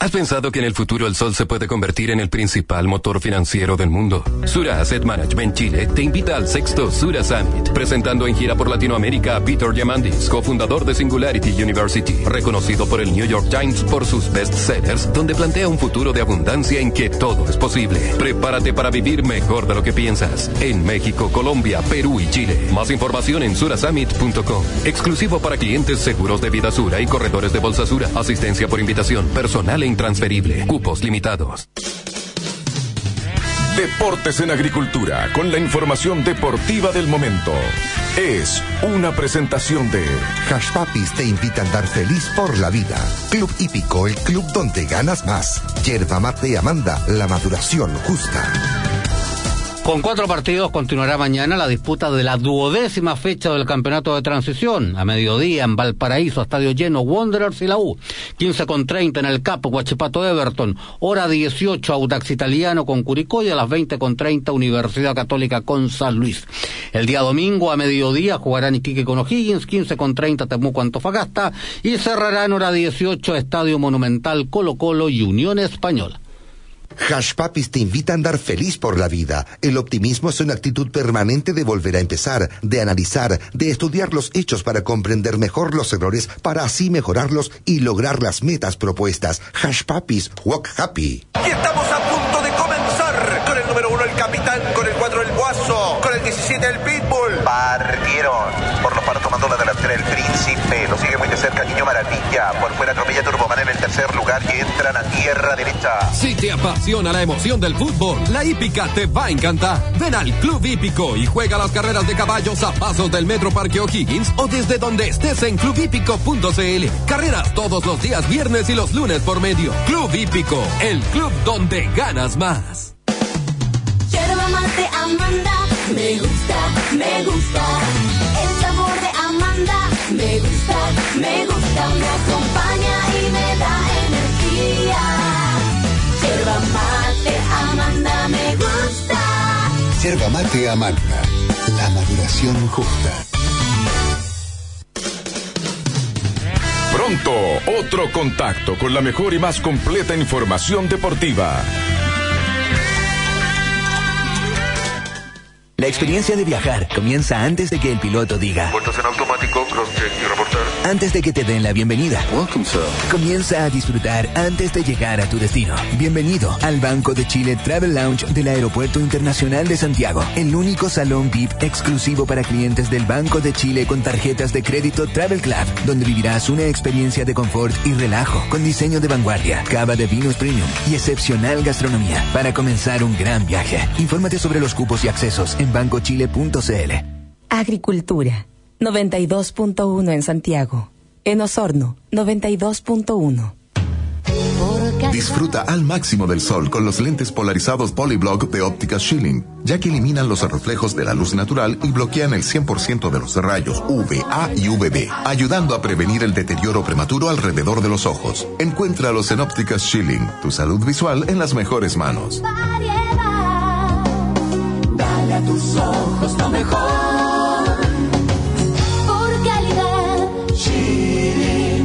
¿Has pensado que en el futuro el sol se puede convertir en el principal motor financiero del mundo? Sura Asset Management Chile te invita al sexto Sura Summit, presentando en gira por Latinoamérica a Peter Diamandis, cofundador de Singularity University, reconocido por el New York Times por sus bestsellers, donde plantea un futuro de abundancia en que todo es posible. Prepárate para vivir mejor de lo que piensas en México, Colombia, Perú y Chile. Más información en surasummit.com. Exclusivo para clientes seguros de vida Sura y corredores de bolsa Sura. Asistencia por invitación personal e intransferible. Cupos limitados. Deportes en Agricultura, con la información deportiva del momento. Es una presentación de Hash Papis te invita a andar feliz por la vida. Club Hípico, el club donde ganas más. Yerba mate y Amanda, la maduración justa. Con cuatro partidos continuará mañana la disputa de la duodécima fecha del campeonato de transición. A mediodía en Valparaíso, estadio lleno, Wanderers y la U. 15 con 30 en el Capo, Guachipato Everton. Hora 18, Audax Italiano con Curicó y a las 20 con 30, Universidad Católica con San Luis. El día domingo a mediodía jugarán Iquique con O'Higgins, 15 con 30 Temuco Antofagasta y cerrarán hora 18 Estadio Monumental Colo Colo y Unión Española. Hash Papis te invita a andar feliz por la vida. El optimismo es una actitud permanente de volver a empezar, de analizar, de estudiar los hechos para comprender mejor los errores, para así mejorarlos y lograr las metas propuestas. Hash Papis, walk happy. Y estamos a punto de comenzar con el número uno el capitán, con el cuatro el guaso, con el 17 el pitbull. Partieron. Por los palos tomando la delantera el príncipe. Lo sigue muy de cerca Niño Maravilla. Por fuera atropella Turboman en el tercer lugar y entran a tierra derecha. Si te apasiona la emoción del fútbol, la hípica te va a encantar. Ven al Club Hípico y juega las carreras de caballos a pasos del Metro Parque O'Higgins o desde donde estés en clubhípico.cl. Carreras todos los días viernes y los lunes por medio. Club Hípico, el club donde ganas más. Yerba mate Amanda, me gusta, me gusta. Me gusta, me gusta. Me acompaña y me da energía. Yerba mate Amanda, me gusta. Yerba mate Amanda, la maduración justa. Pronto, otro contacto con la mejor y más completa información deportiva. La experiencia de viajar comienza antes de que el piloto diga. Puertas en automático, cross-check y reportar. Antes de que te den la bienvenida. Welcome, sir. Comienza a disfrutar antes de llegar a tu destino. Bienvenido al Banco de Chile Travel Lounge del Aeropuerto Internacional de Santiago. El único salón VIP exclusivo para clientes del Banco de Chile con tarjetas de crédito Travel Club, donde vivirás una experiencia de confort y relajo con diseño de vanguardia, cava de vinos premium y excepcional gastronomía para comenzar un gran viaje. Infórmate sobre los cupos y accesos en bancochile.cl. Agricultura 92.1 en Santiago. En Osorno 92.1. Disfruta al máximo del sol con los lentes polarizados Polyblock de óptica Schilling, ya que eliminan los reflejos de la luz natural y bloquean el 100% de los rayos UVA y UVB, ayudando a prevenir el deterioro prematuro alrededor de los ojos. Encuéntralos en ópticas Schilling, tu salud visual en las mejores manos. Tus ojos lo mejor. Por calidad, Chile.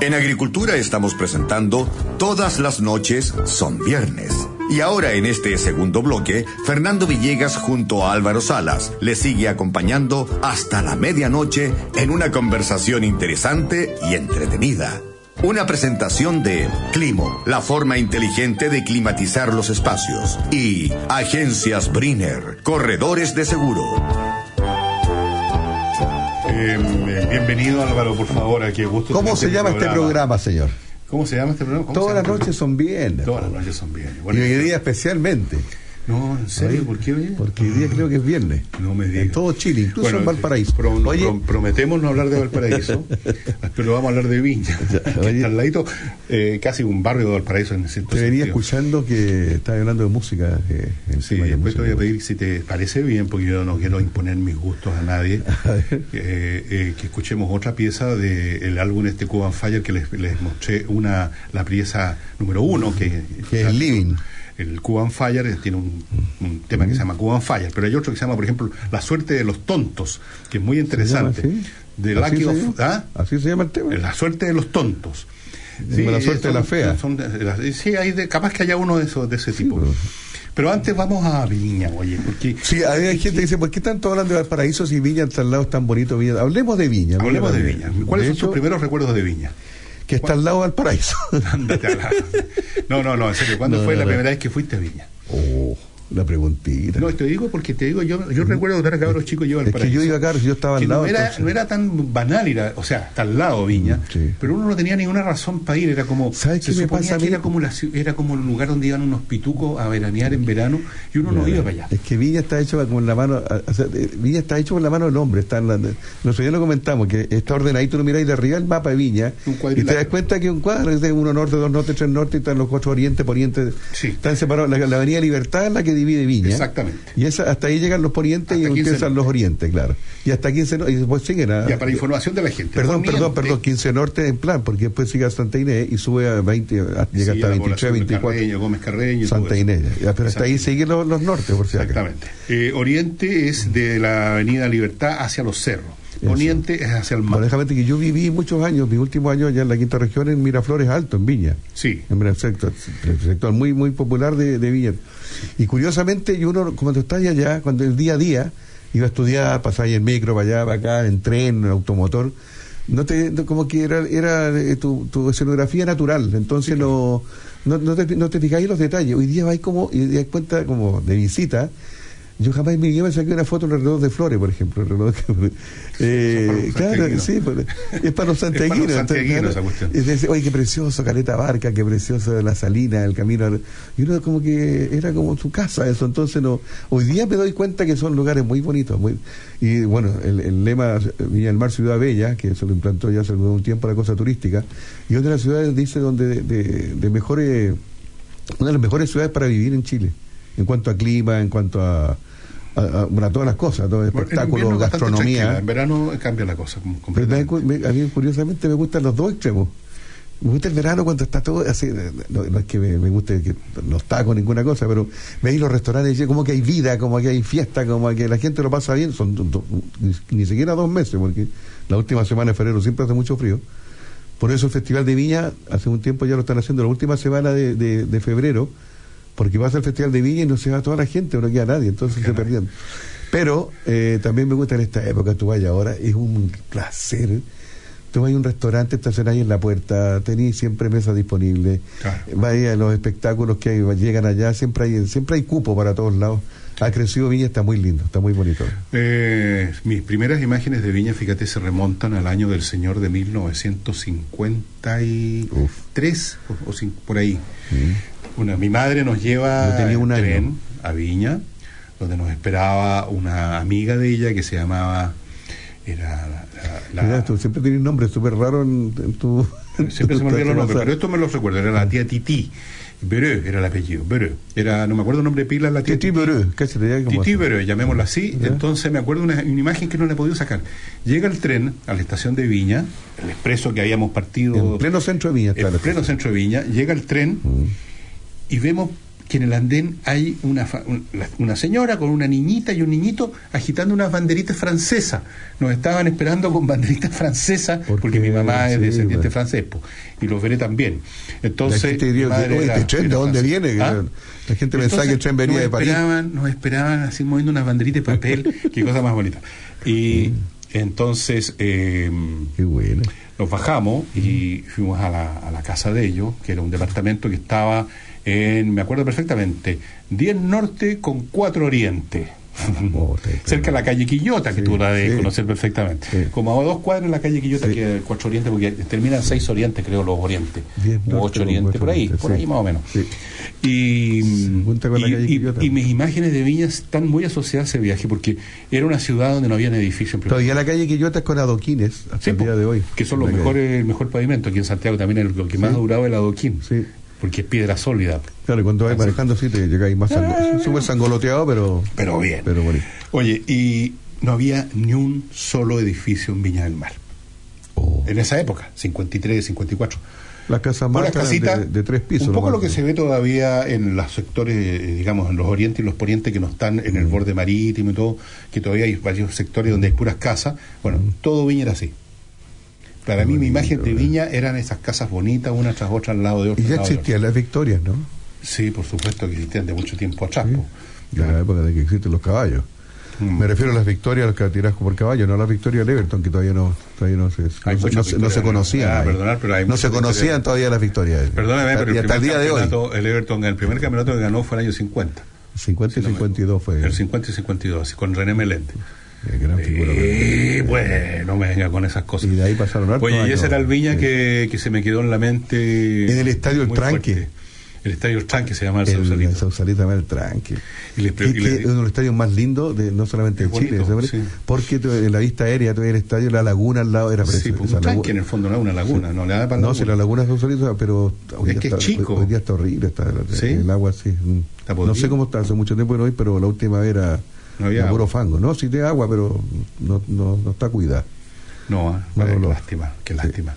En Agricultura estamos presentando Todas las noches son viernes Y ahora en este segundo bloque, Fernando Villegas junto a Álvaro Salas le sigue acompañando hasta la medianoche en una conversación interesante y entretenida. Una presentación de Climo, la forma inteligente de climatizar los espacios. Y Agencias Briner, corredores de seguro. Eh, bienvenido Álvaro, por favor, aquí gusto. ¿Cómo se llama este programa, señor? ¿Cómo se llama este programa? ¿Cómo Todas las noches son viernes. Todas las noches son viernes. y hoy día especialmente. No, ¿en serio? Oye, ¿Por qué hoy? Porque hoy día creo que es viernes. No me digas. En todo Chile, incluso Bueno, en Valparaíso. pro- no, Oye, pro- prometemos no hablar de Valparaíso, pero vamos a hablar de Viña. que está al ladito, eh, casi un barrio de Valparaíso en cierto te venía escuchando que estás hablando de música. eh, Sí, de después te voy a pedir si te parece bien, porque yo no quiero imponer mis gustos a nadie, eh, eh, que escuchemos otra pieza del álbum este Cuban Fire que les, les mostré una la pieza número uno, que, Que es Living. El Cuban Fire eh, tiene un, un tema que se llama Cuban Fire, pero hay otro que se llama, por ejemplo, La suerte de los tontos, que es muy interesante. ¿Así Lucky se of-? ¿ah? Así se llama el tema. La suerte de los tontos. La suerte son- de la fea. son de- de las- sí, hay de- capaz que haya uno de esos de ese tipo. Pero antes vamos a Viña, oye, porque Sí, hay gente que dice, ¿por qué están todos hablando de Valparaíso si Viña al lado es tan bonito? Viña? Hablemos de Viña. hablemos de Viña. Viña. ¿Cuáles De son tus primeros recuerdos de Viña? Que está al lado de Valparaíso. No, no, no, en serio. ¿Cuándo No, fue no, la no. primera vez que fuiste a Viña? Oh, la preguntita. No, te digo porque te digo, yo, yo recuerdo cuando era cabros chicos, yo al es que yo iba acá, yo estaba que al lado. no, era, no era tan banal ir a- o sea, está al lado Viña, pero uno no tenía ninguna razón para ir, era como, ¿Sabes se qué me pasa que era como, la era como el lugar donde iban unos pitucos a veranear en verano y uno no iba para allá. Es que Viña está hecho con la mano, o sea, Viña está hecho con la mano del hombre. Está en la, nosotros ya lo comentamos, que está ordenadito, tú miráis de arriba el mapa de Viña y te das cuenta que un cuadro es de uno norte, dos norte, tres norte, y están los cuatro oriente, poniente, están separados. La, la avenida Libertad es la que divide Viña. Exactamente. Y esa, hasta ahí llegan los ponientes y Hasta 15 empiezan los orientes, claro. Y hasta 15 no- y después siguen a... Ya, para información de la gente. Perdón, Poniente, perdón, perdón, 15 norte en plan, porque después sigue a Santa Inés y sube a 20, a- sí, llega hasta la 23, población de 24. Carreño, Gómez Carreño Santa. Inés, ya, pero hasta ahí siguen los, los nortes, por si. Exactamente. Eh, oriente es de la Avenida Libertad hacia los cerros. Poniente es hacia el mar. Decirte que yo viví muchos años, mis últimos años allá en la quinta región, en Miraflores Alto, en Viña. Sí. En el sector, el sector muy, muy popular de, de Viña. Y curiosamente, yo uno, cuando estás allá, cuando el día a día, iba a estudiar, pasaba ahí en micro, para allá, para acá, en tren, en automotor, no te, no- como que era, era eh, tu, tu escenografía natural, entonces no, no, no te, no te fijáis en los detalles. Hoy día vais como, y te das cuenta como de visita, yo jamás en mi vida me saqué una foto en el reloj de flores, por ejemplo. El reloj que- eh, claro, sí, pues, es para los Es santiaguinos. entonces, santiaguinos claro, esa cuestión. y dice, oye, qué precioso, Caleta Barca, qué precioso la Salina, el camino. al-". Y uno como que era como su casa eso. Entonces, no hoy día me doy cuenta que son lugares muy bonitos. Muy, y bueno, el, el lema Viña del Mar, Ciudad Bella, que se lo implantó ya hace algún tiempo la cosa turística, y otra de las ciudades dice donde de, de mejores, una de las mejores ciudades para vivir en Chile, en cuanto a clima, en cuanto a, a, a- bueno, a todas las cosas, todo espectáculo, gastronomía. En verano cambia la cosa. Pero me- a mí curiosamente me gustan los dos extremos. Me gusta el verano cuando está todo así, no, no es que me, me guste que los tacos, ninguna cosa, pero veis los restaurantes y como que hay vida, como que hay fiesta, como que la gente lo pasa bien, son do- do- ni, ni siquiera dos meses, porque la última semana de febrero siempre hace mucho frío. Por eso el Festival de Viña, hace un tiempo ya lo están haciendo, la última semana de, de- de febrero, porque pasa el Festival de Viña y no se va toda la gente, no queda nadie, entonces se perdían. Pero eh, también me gusta en esta época, tú vayas ahora, es un placer. Tú vas a un restaurante, estacionáis en la puerta, tenéis siempre mesas disponibles, vais a los espectáculos que hay, llegan allá, siempre hay, siempre hay cupo para todos lados. Ha crecido Viña, está muy lindo, está muy bonito. Eh, mis primeras imágenes de Viña, fíjate, se remontan al año del Señor de 1953, o, o por ahí. Una, mi madre nos lleva Yo tenía en un año. tren a Viña, donde nos esperaba una amiga de ella que se llamaba... Era la- la- la- Mira, tú siempre tienes nombres súper raros en, en tu... Siempre se me olvidan los nombres, pero esto me lo recuerdo. Era la tía Titi. Bereu era el apellido. Bereu. Era, no me acuerdo el nombre de pila, la tía Titi Bereu, ya, como Titi. Bereu, llamémosla así. Ya. Entonces me acuerdo una, una imagen que no le he podido sacar. Llega el tren a la estación de Viña, el expreso que habíamos partido. En pleno centro de Viña, En pleno centro de Viña. Llega el tren y vemos que en el andén hay una, una señora con una niñita y un niñito agitando unas banderitas francesas. Nos estaban esperando con banderitas francesas porque, mi mamá es descendiente bueno. francés po, y los veré también. Entonces, la gente diría, mi madre "Oye, era- ¿este tren de dónde francesa". viene? ¿Ah? La gente pensaba que el tren venía de París. Esperaban, nos esperaban así moviendo unas banderitas de papel, qué cosa más bonita. Y entonces eh, nos bajamos y fuimos a la, a la casa de ellos, que era un departamento que estaba en, me acuerdo perfectamente, 10 norte con 4 oriente. Cerca de la calle Quillota, que tú la debes sí. conocer perfectamente. Como a dos cuadras en la calle Quillota, que es el 4 oriente, porque terminan 6 orientes, creo, los orientes. Diez O norte 8 con orientes, cuatro por ahí, oriente, por sí. ahí más o menos. Sí. Y, mis imágenes de Viña están muy asociadas a ese viaje, porque era una ciudad donde no había edificios. Todavía la calle Quillota es con adoquines hasta el día de hoy. que son los calle. mejores, el mejor pavimento. Aquí en Santiago también es lo que más ha durado el adoquín. Porque es piedra sólida. Claro, y cuando vais manejando sí te llegáis más sang- súper sangoloteado, pero... Pero bien. Pero. Oye, y no había ni un solo edificio en Viña del Mar. Oh. En esa época, 53, 54. Las casas más eran casitas, de, de tres pisos. Un poco lo que se ve todavía en los sectores, eh, digamos, en los orientes y los ponientes que no están en Mm. el borde marítimo y todo, que todavía hay varios sectores donde hay puras casas. Bueno, Mm. todo Viña era así. Para mí, mi imagen de Viña eran esas casas bonitas, una tras otra al lado de otra. Y ya al existían las victorias, ¿no? Sí, por supuesto que existían de mucho tiempo atrás. po. De la época de que existen los caballos. Mm. Me refiero a las victorias, los catirascos por caballo, no a las victorias de Everton, que todavía no, todavía no se, no, se- no no conocían. Ah, perdonar, pero hay no se conocían todavía las victorias. Perdóname, pero y el hasta el día de hoy. campeonato, el Everton, el primer campeonato que ganó fue el año 50. 50 y 52 fue. El 50 y 52, así, con René Meléndez. Gran figura. Eh, bueno, no me venga con esas cosas. Y de ahí pasaron hartos Oye, y ese era el Viña que, que se me quedó en la mente. En el estadio El Tranque. fuerte. El estadio El Tranque se llama el, El, Sausalito. el Sausalito también, el tranque. Y le- Que- y que le- es uno de los estadios más lindos, de, no solamente de Es Chile, bonito, sí. porque en la vista aérea, ves el estadio, la laguna al lado era Sí, preciosa. pues esa un tranque en el fondo, no es una laguna, no le da para la No, si laguna. la laguna es Sausalito, pero hoy Es que está, es chico. Hoy, hoy día está horrible, está, ¿Sí? el agua así. No sé cómo está, hace mucho tiempo no voy, pero la última vez era, No había puro fango. No, sí tiene agua, pero no, no, no está cuidada. No, ah, Mal qué lástima, qué lástima.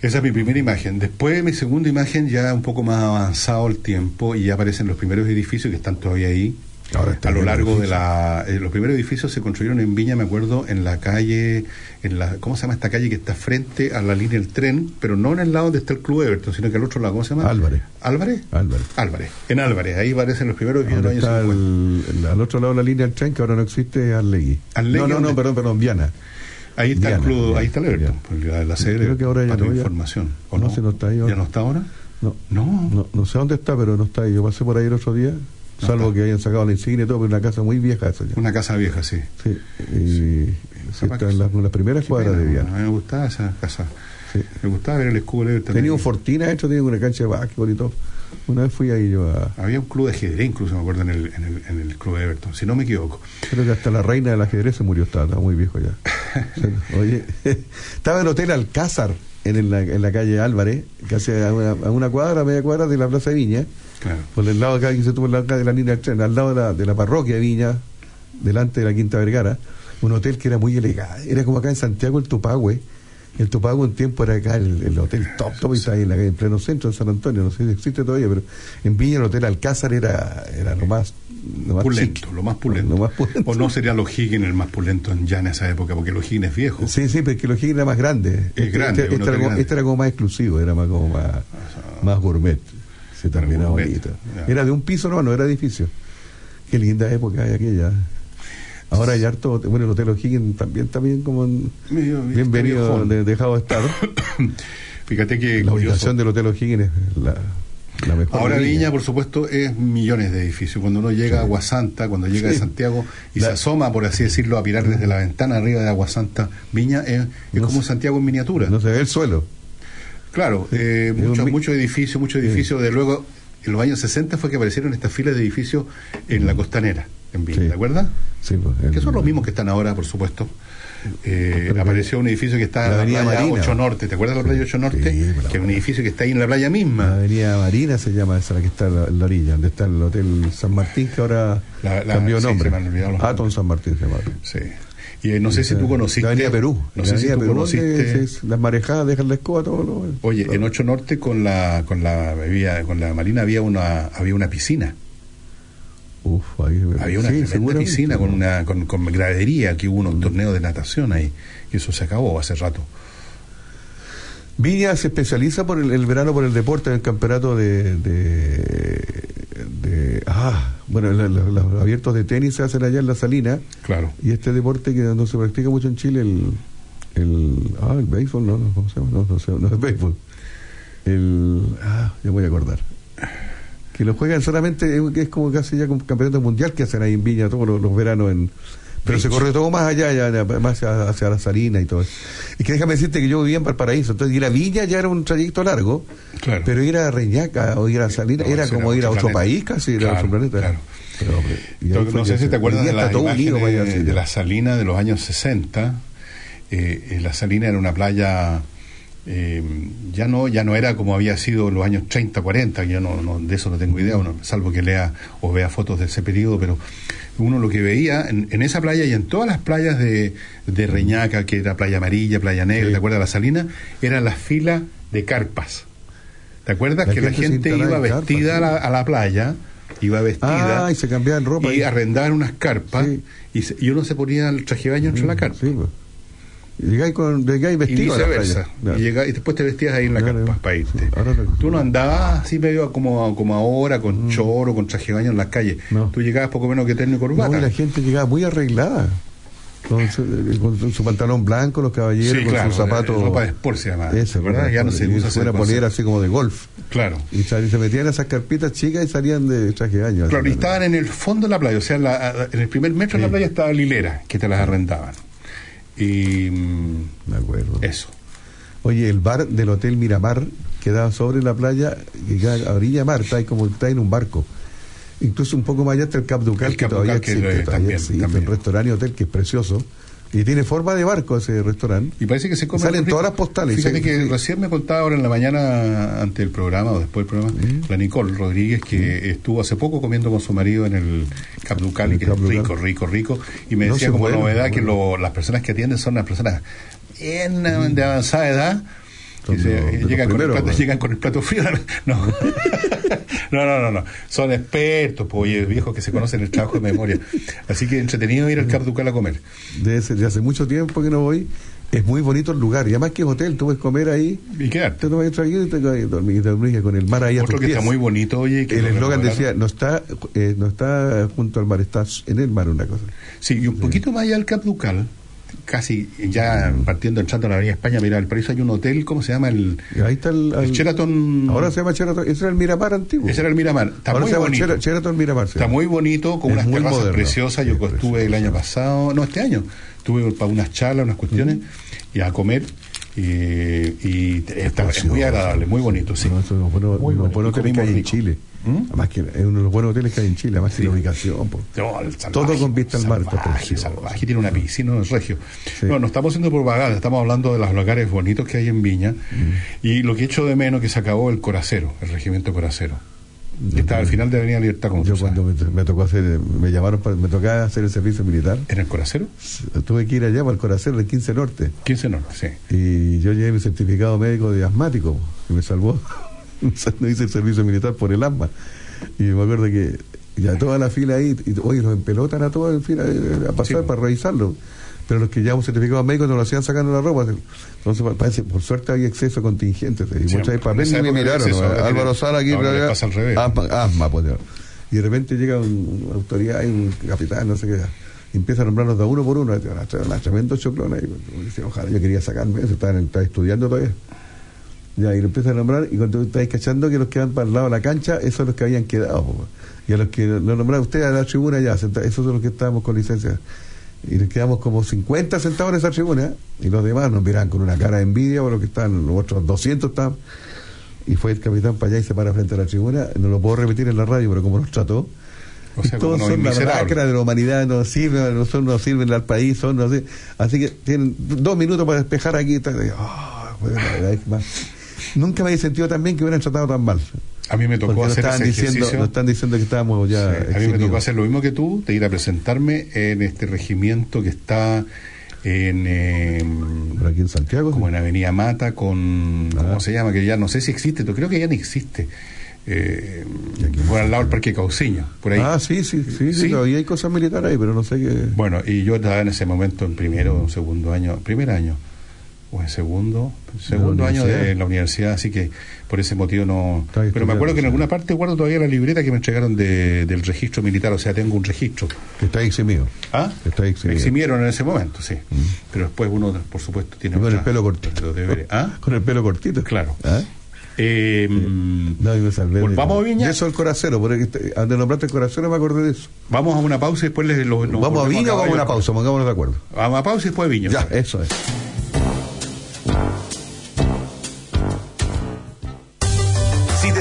Esa es mi primera imagen. Después mi segunda imagen, ya un poco más avanzado el tiempo, y ya aparecen los primeros edificios que están todavía ahí. Ahora a lo largo de la... eh, los primeros edificios se construyeron en Viña, me acuerdo, en la calle... en la ¿Cómo se llama esta calle que está frente a la línea del tren? Pero no en el lado donde está el Club Everton, sino que al otro lado, ¿cómo se llama? Álvarez. ¿Álvarez? Álvarez. Álvarez. En Álvarez, ahí aparecen los primeros edificios de los años está 50. el, el- al otro lado de la línea del tren, que ahora no existe, es Arlegui. Arlegui, no, no, no, perdón, perdón, Viana. Ahí está el club, Diana, ahí está el Everton, la, la sede Creo que ahora ya no, ya- información. ¿o no, no? si no está ahí ¿Ya ahora. no está ahora? No. No. no. no sé dónde está, pero no está ahí. Yo pasé por ahí el otro día, salvo que hayan sacado la insignia y todo, pero una casa muy vieja esa ya. Una casa vieja, sí. Sí, y sí, está en las, primeras cuadras pena, de Viana. bueno, Me gustaba esa casa. Me gustaba ver el escudo Everton. Tenía un fortina hecho, tenía una cancha de básquetbol y todo. Una vez fui ahí yo a... Había un club de ajedrez, incluso me acuerdo, en el, en el, en el club de Everton, si no me equivoco. Creo que hasta la reina del ajedrez se murió, estaba, estaba muy viejo ya. Oye, estaba en el Hotel Alcázar, en, la, en la calle Álvarez, casi a una, a una cuadra, media cuadra de la Plaza de Viña. Claro. Por el lado acá, que se tuvo el lado acá de la línea del tren, al lado de la, de la parroquia de Viña, delante de la Quinta Vergara, un hotel que era muy elegante, era como acá en Santiago el Tupagüe. El Tupagüe un tiempo era acá el, el hotel top, top, y ahí en, la, en pleno centro de San Antonio, no sé si existe todavía, pero en Viña el Hotel Alcázar era, era lo más, lo más Pulento, lo más pulento. Lo más pulento. O no sería los Higgins el más pulento en, ya en esa época, porque los Higgins es viejo. Sí, sí, pero es que los Higgins era más grande. Es grande, Este, un este hotel era, como, grande. este era como más exclusivo, era más como más, más gourmet. Se terminaba ya. Era de un piso, no, no era edificio. Qué linda época hay aquella. Ahora hay harto, bueno, el Hotel O'Higgins también, también como en- Medio- bien está venido, viejón. de- dejado de estar. Fíjate que La ubicación del Hotel O'Higgins es la, la mejor. Ahora Viña, por supuesto, es millones de edificios. Cuando uno llega a Aguasanta, cuando llega Sí. de Santiago y La- se asoma, por así decirlo, a mirar desde la ventana arriba de Aguasanta, Viña es, es como Santiago en miniatura. No se ve el suelo. Claro, eh, muchos muchos edificios, muchos edificios. De luego, en los años 60 fue que aparecieron estas filas de edificios en la costanera, en Viña, ¿te acuerdas? Sí, pues, el- Que son los mismos que están ahora, por supuesto. Eh, apareció un edificio que está la en la playa Marina. 8 Norte. ¿Te acuerdas de la playa 8 Norte? que es un edificio que está ahí en la playa La misma. avenida Marina se llama esa, la que está en la, en la orilla, donde está el Hotel San Martín, que ahora La- la- cambió sí, nombre. Aton San Martín se llama. Sí. Y eh, no sé si tú conociste. La Avenida Perú. No sé si tú Perú, conociste. las marejadas dejan la escoba, todo lo. Oye, en 8 Norte con la con la había- con la Marina había una había una piscina. Uf, ahí, Había una sí, tremenda. Mm. piscina con una con, con gradería, que hubo unos torneos de natación ahí. Y eso se acabó hace rato. Viña se especializa por el, el verano por el deporte en el campeonato de, de, de- ah bueno los abiertos de tenis se hacen allá en la Salina. Claro. y este deporte que no se practica mucho en Chile el el ah el béisbol no no cómo se llama no no sé, no es béisbol. El ah ya voy a acordar. Que lo juegan solamente es, como casi ya como campeonato mundial que hacen ahí en Viña todos los, los veranos en pero se corre todo más allá, ya, más hacia, hacia la Salina y todo eso. Y que déjame decirte que yo vivía en Valparaíso, entonces ir a Viña ya era un trayecto largo, Claro. pero ir a Reñaca o ir a Salina No, era como era ir a otro planeta. país casi, era Claro, otro planeta. claro. Pero, Entonces, no sé si te acuerdas de las imágenes de la Salina de los años 60. Eh, eh, la Salina era una playa eh, ya no ya no era como había sido en los años 30, 40, que yo no, no- de eso no tengo idea, uno, salvo que lea o vea fotos de ese periodo, pero uno lo que veía en, en esa playa y en todas las playas de, de Reñaca, que era playa amarilla, playa negra, ¿te acuerdas? La Salina, eran las filas de carpas. ¿Te acuerdas La que la gente iba carpas, vestida a, sí. la, a la playa? Iba vestida Ah, y se cambiaban ropa. y arrendaban unas carpas y, se- y uno se ponía el traje de baño entre la carpa. Sí, pues. Y llegáis con llegáis Y vestido la viceversa. Y, y después te vestías ahí en la Claro. carpa para irte. Ahora no- Tú no andabas así medio como, como ahora, con choro, con traje de baño en las calles. Tú llegabas poco menos que terno y corbata. No, y la gente llegaba muy arreglada. Con su, eh, con su pantalón blanco, los caballeros, Sí, con claro, sus zapatos. ropa de sport se llama, Eso, ¿verdad? Ya no se Y usa Una polera así como de golf. Claro. Y sal- se metían esas carpitas chicas y salían de traje de baño. Claro, y estaban en el fondo de la playa, o sea, en, la- en el primer metro de la playa estaba la hilera, que te las arrendaban. Y. Me acuerdo. Eso. Oye, el bar del Hotel Miramar quedaba sobre la playa, que queda a orilla de mar, está ahí como está en un barco. Incluso un poco más allá está el Cap Ducal, El que todavía Ducal, que existe. lo- todavía también, existe, también. el restaurante y hotel que es precioso. Y tiene forma de barco ese restaurante. Y parece que se come Salen todas las postales. Fíjate Sí, que sí. recién me contaba ahora en la mañana, ante el programa o después del programa, Mm. la Nicole Rodríguez, que estuvo hace poco comiendo con su marido en el Cap Ducal, y que es rico, rico, rico. Y me No decía como puede, novedad que lo- las personas que atienden son las personas bien eh, de avanzada edad. Se- llegan, con el plato, llegan con el plato frío. No. no, no, no, no. Son expertos, pues, oye, viejos que se conocen el trabajo de memoria. Así que entretenido ir al Cap Ducal a comer. De, ese- de hace mucho tiempo que no voy. Es muy bonito el lugar. Y además que es hotel, tú puedes comer ahí. Y quedarte. Te tomas un traguito y te te dormís con el mar ahí a tus que está muy bonito, oye. que El lo eslogan decía, no está, eh, no está junto al mar, está en el mar una cosa. Sí, y un poquito más allá del Cap Ducal, casi ya partiendo entrando a la Avenida España, mira, el paraíso hay un hotel, ¿cómo se llama? El, ahí está el, el el- Sheraton. Ahora se llama Sheraton. Ese era el Miramar antiguo. Ese era el Miramar. Está Ahora muy se llama bonito. Shera- Sheraton Miramar. Está muy bonito, con Es unas terrazas moderno. preciosas. Yo estuve el año pasado, no, este año, estuve para unas charlas, unas cuestiones, y a comer. Y, y está, es muy agradable, muy bonito, sí. No, es Muy unos bueno. buenos Y hoteles que hay en Chile. ¿Mm? Además que es uno de los buenos hoteles que hay en Chile, además que la ubicación. po. No, el salvaje, Todo con vista al mar. Salvaje, salvaje, tiene una piscina, no es regio. No, no estamos haciendo propaganda, estamos hablando de los lugares bonitos que hay en Viña. Mm. Y lo que echo de menos que se acabó el Coracero, el regimiento Coracero. Está al final de Avenida Libertad, como Yo cuando me, me tocó hacer, me llamaron, para, me tocaba hacer el servicio militar. ¿En el Coracero? Tuve que ir allá para el Coracero del 15 Norte. 15 Norte, sí. Y yo llevé mi certificado médico de asmático, que me salvó. no hice el servicio militar por el asma. Y me acuerdo que ya toda la fila ahí, y, oye, los empelotan a todos en fila eh, a pasar para revisarlo. Pero los que llevamos certificado médico no lo hacían sacando la ropa. Entonces, pa- parece, por suerte había exceso de contingentes. Y muchas veces ni me miraron. Álvaro Sala aquí. bla, pasa al revés. Asma, asma, pues. Y de repente llega un- una autoridad, un capitán, no sé qué, y empieza a nombrarnos de uno por uno. Una, una tremendo choclón ahí. Como decía, ojalá yo quería sacarme eso, estaba, estaba estudiando todavía. Ya, y lo empiezan a nombrar, y cuando estáis cachando que los que van para el lado de la cancha, esos son los que habían quedado. po. Y a los que lo nombraron usted a la tribuna ya, esos son los que estábamos con licencia. Y nos quedamos como 50 sentados en esa tribuna, y los demás nos miraban con una cara de envidia por lo que estaban, los otros 200 estaban. Y fue el capitán para allá y se para frente a la tribuna, no lo puedo repetir en la radio, pero como nos trató. O sea, y todos son la lacra de la humanidad, no sirven, no, son, no sirven al país, son, no sé. Así que tienen dos minutos para despejar aquí. y tal. Y, bueno, la verdad es que más- Nunca me he sentido tan bien que hubieran tratado tan mal. A mí me tocó hacer ese diciendo, ejercicio. nos están diciendo que estábamos ya. Sí, a mí me tocó hacer lo mismo que tú, de ir a presentarme en este regimiento que está en... eh, ¿Por aquí en Santiago? como en Avenida Mata con... Ah. ¿Cómo se llama? Que ya no sé si existe, creo que ya no existe. Eh, por al lado del Parque Cauciño, por ahí. Ah, sí, sí, sí, sí, Sí. todavía hay cosas militares ahí, pero no sé qué. Bueno, y yo estaba en ese momento en primero o segundo año, primer año, o en segundo, segundo año de la universidad, así que por ese motivo no... Pero me acuerdo que en alguna parte guardo todavía la libreta que me entregaron de- del registro militar, o sea, tengo un registro. Que está eximido. ¿Ah? Que está Me eximido. Mm. eximieron en ese momento, sí. Pero después uno, por supuesto, tiene con el pelo cortito. los. ¿Ah? Con el pelo cortito. Claro. ¿Ah? Eh, No, yo me de- ¿Volvamos a Viña? De eso el coracero, porque este- donde nombraste el coracero me acordé de eso. Vamos a una pausa y después les lo, nos ¿Vamos a Viña o vamos a una pausa? Pongámonos de acuerdo. Vamos a pausa y después a Viña. Ya, eso es.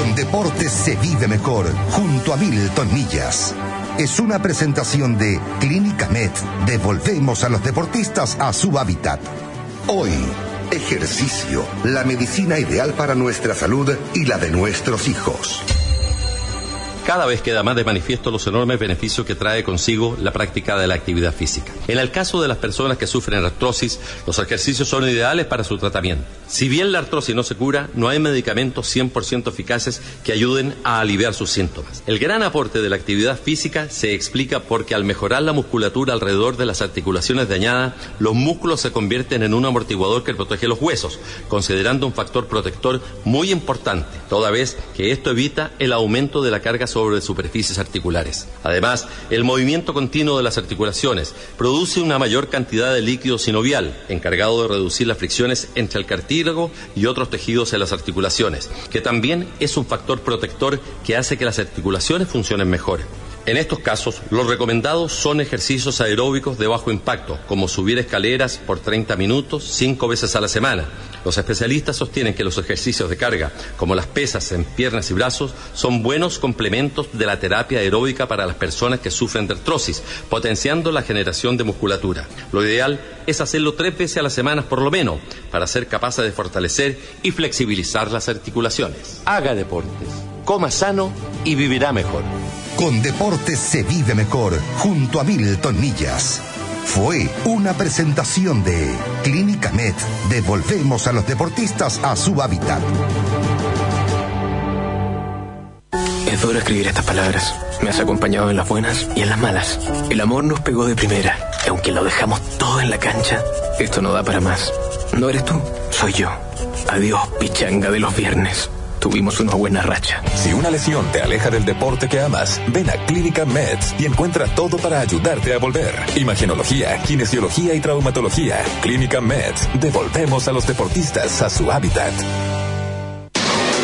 Con deportes se vive mejor, junto a Milton Millas. Es una presentación de Clínica Med. Devolvemos a los deportistas a su hábitat. Hoy, ejercicio, la medicina ideal para nuestra salud y la de nuestros hijos. Cada vez queda más de manifiesto los enormes beneficios que trae consigo la práctica de la actividad física. En el caso de las personas que sufren artrosis, los ejercicios son ideales para su tratamiento. Si bien la artrosis no se cura, no hay medicamentos 100% eficaces que ayuden a aliviar sus síntomas. El gran aporte de la actividad física se explica porque al mejorar la musculatura alrededor de las articulaciones dañadas, los músculos se convierten en un amortiguador que protege los huesos, considerando un factor protector muy importante, toda vez que esto evita el aumento de la carga sobre superficies articulares. Además, el movimiento continuo de las articulaciones produce una mayor cantidad de líquido sinovial, encargado de reducir las fricciones entre el cartílago y otros tejidos en las articulaciones, que también es un factor protector que hace que las articulaciones funcionen mejor. En estos casos, los recomendados son ejercicios aeróbicos de bajo impacto, como subir escaleras por 30 minutos cinco veces a la semana. Los especialistas sostienen que los ejercicios de carga, como las pesas en piernas y brazos, son buenos complementos de la terapia aeróbica para las personas que sufren de artrosis, potenciando la generación de musculatura. Lo ideal es hacerlo tres veces a la semana por lo menos, para ser capaces de fortalecer y flexibilizar las articulaciones. Haga deportes, coma sano y vivirá mejor. Con deportes se vive mejor, junto a Milton Millas. Fue una presentación de Clínica Med. Devolvemos a los deportistas a su hábitat. Es duro escribir estas palabras. Me has acompañado en las buenas y en las malas. El amor nos pegó de primera. Y aunque lo dejamos todo en la cancha, esto no da para más. No eres tú, soy yo. Adiós, pichanga de los viernes. Tuvimos una buena racha. Si una lesión te aleja del deporte que amas, ven a Clínica Meds y encuentra todo para ayudarte a volver. Imagenología, kinesiología y traumatología. Clínica Meds. Devolvemos a los deportistas a su hábitat.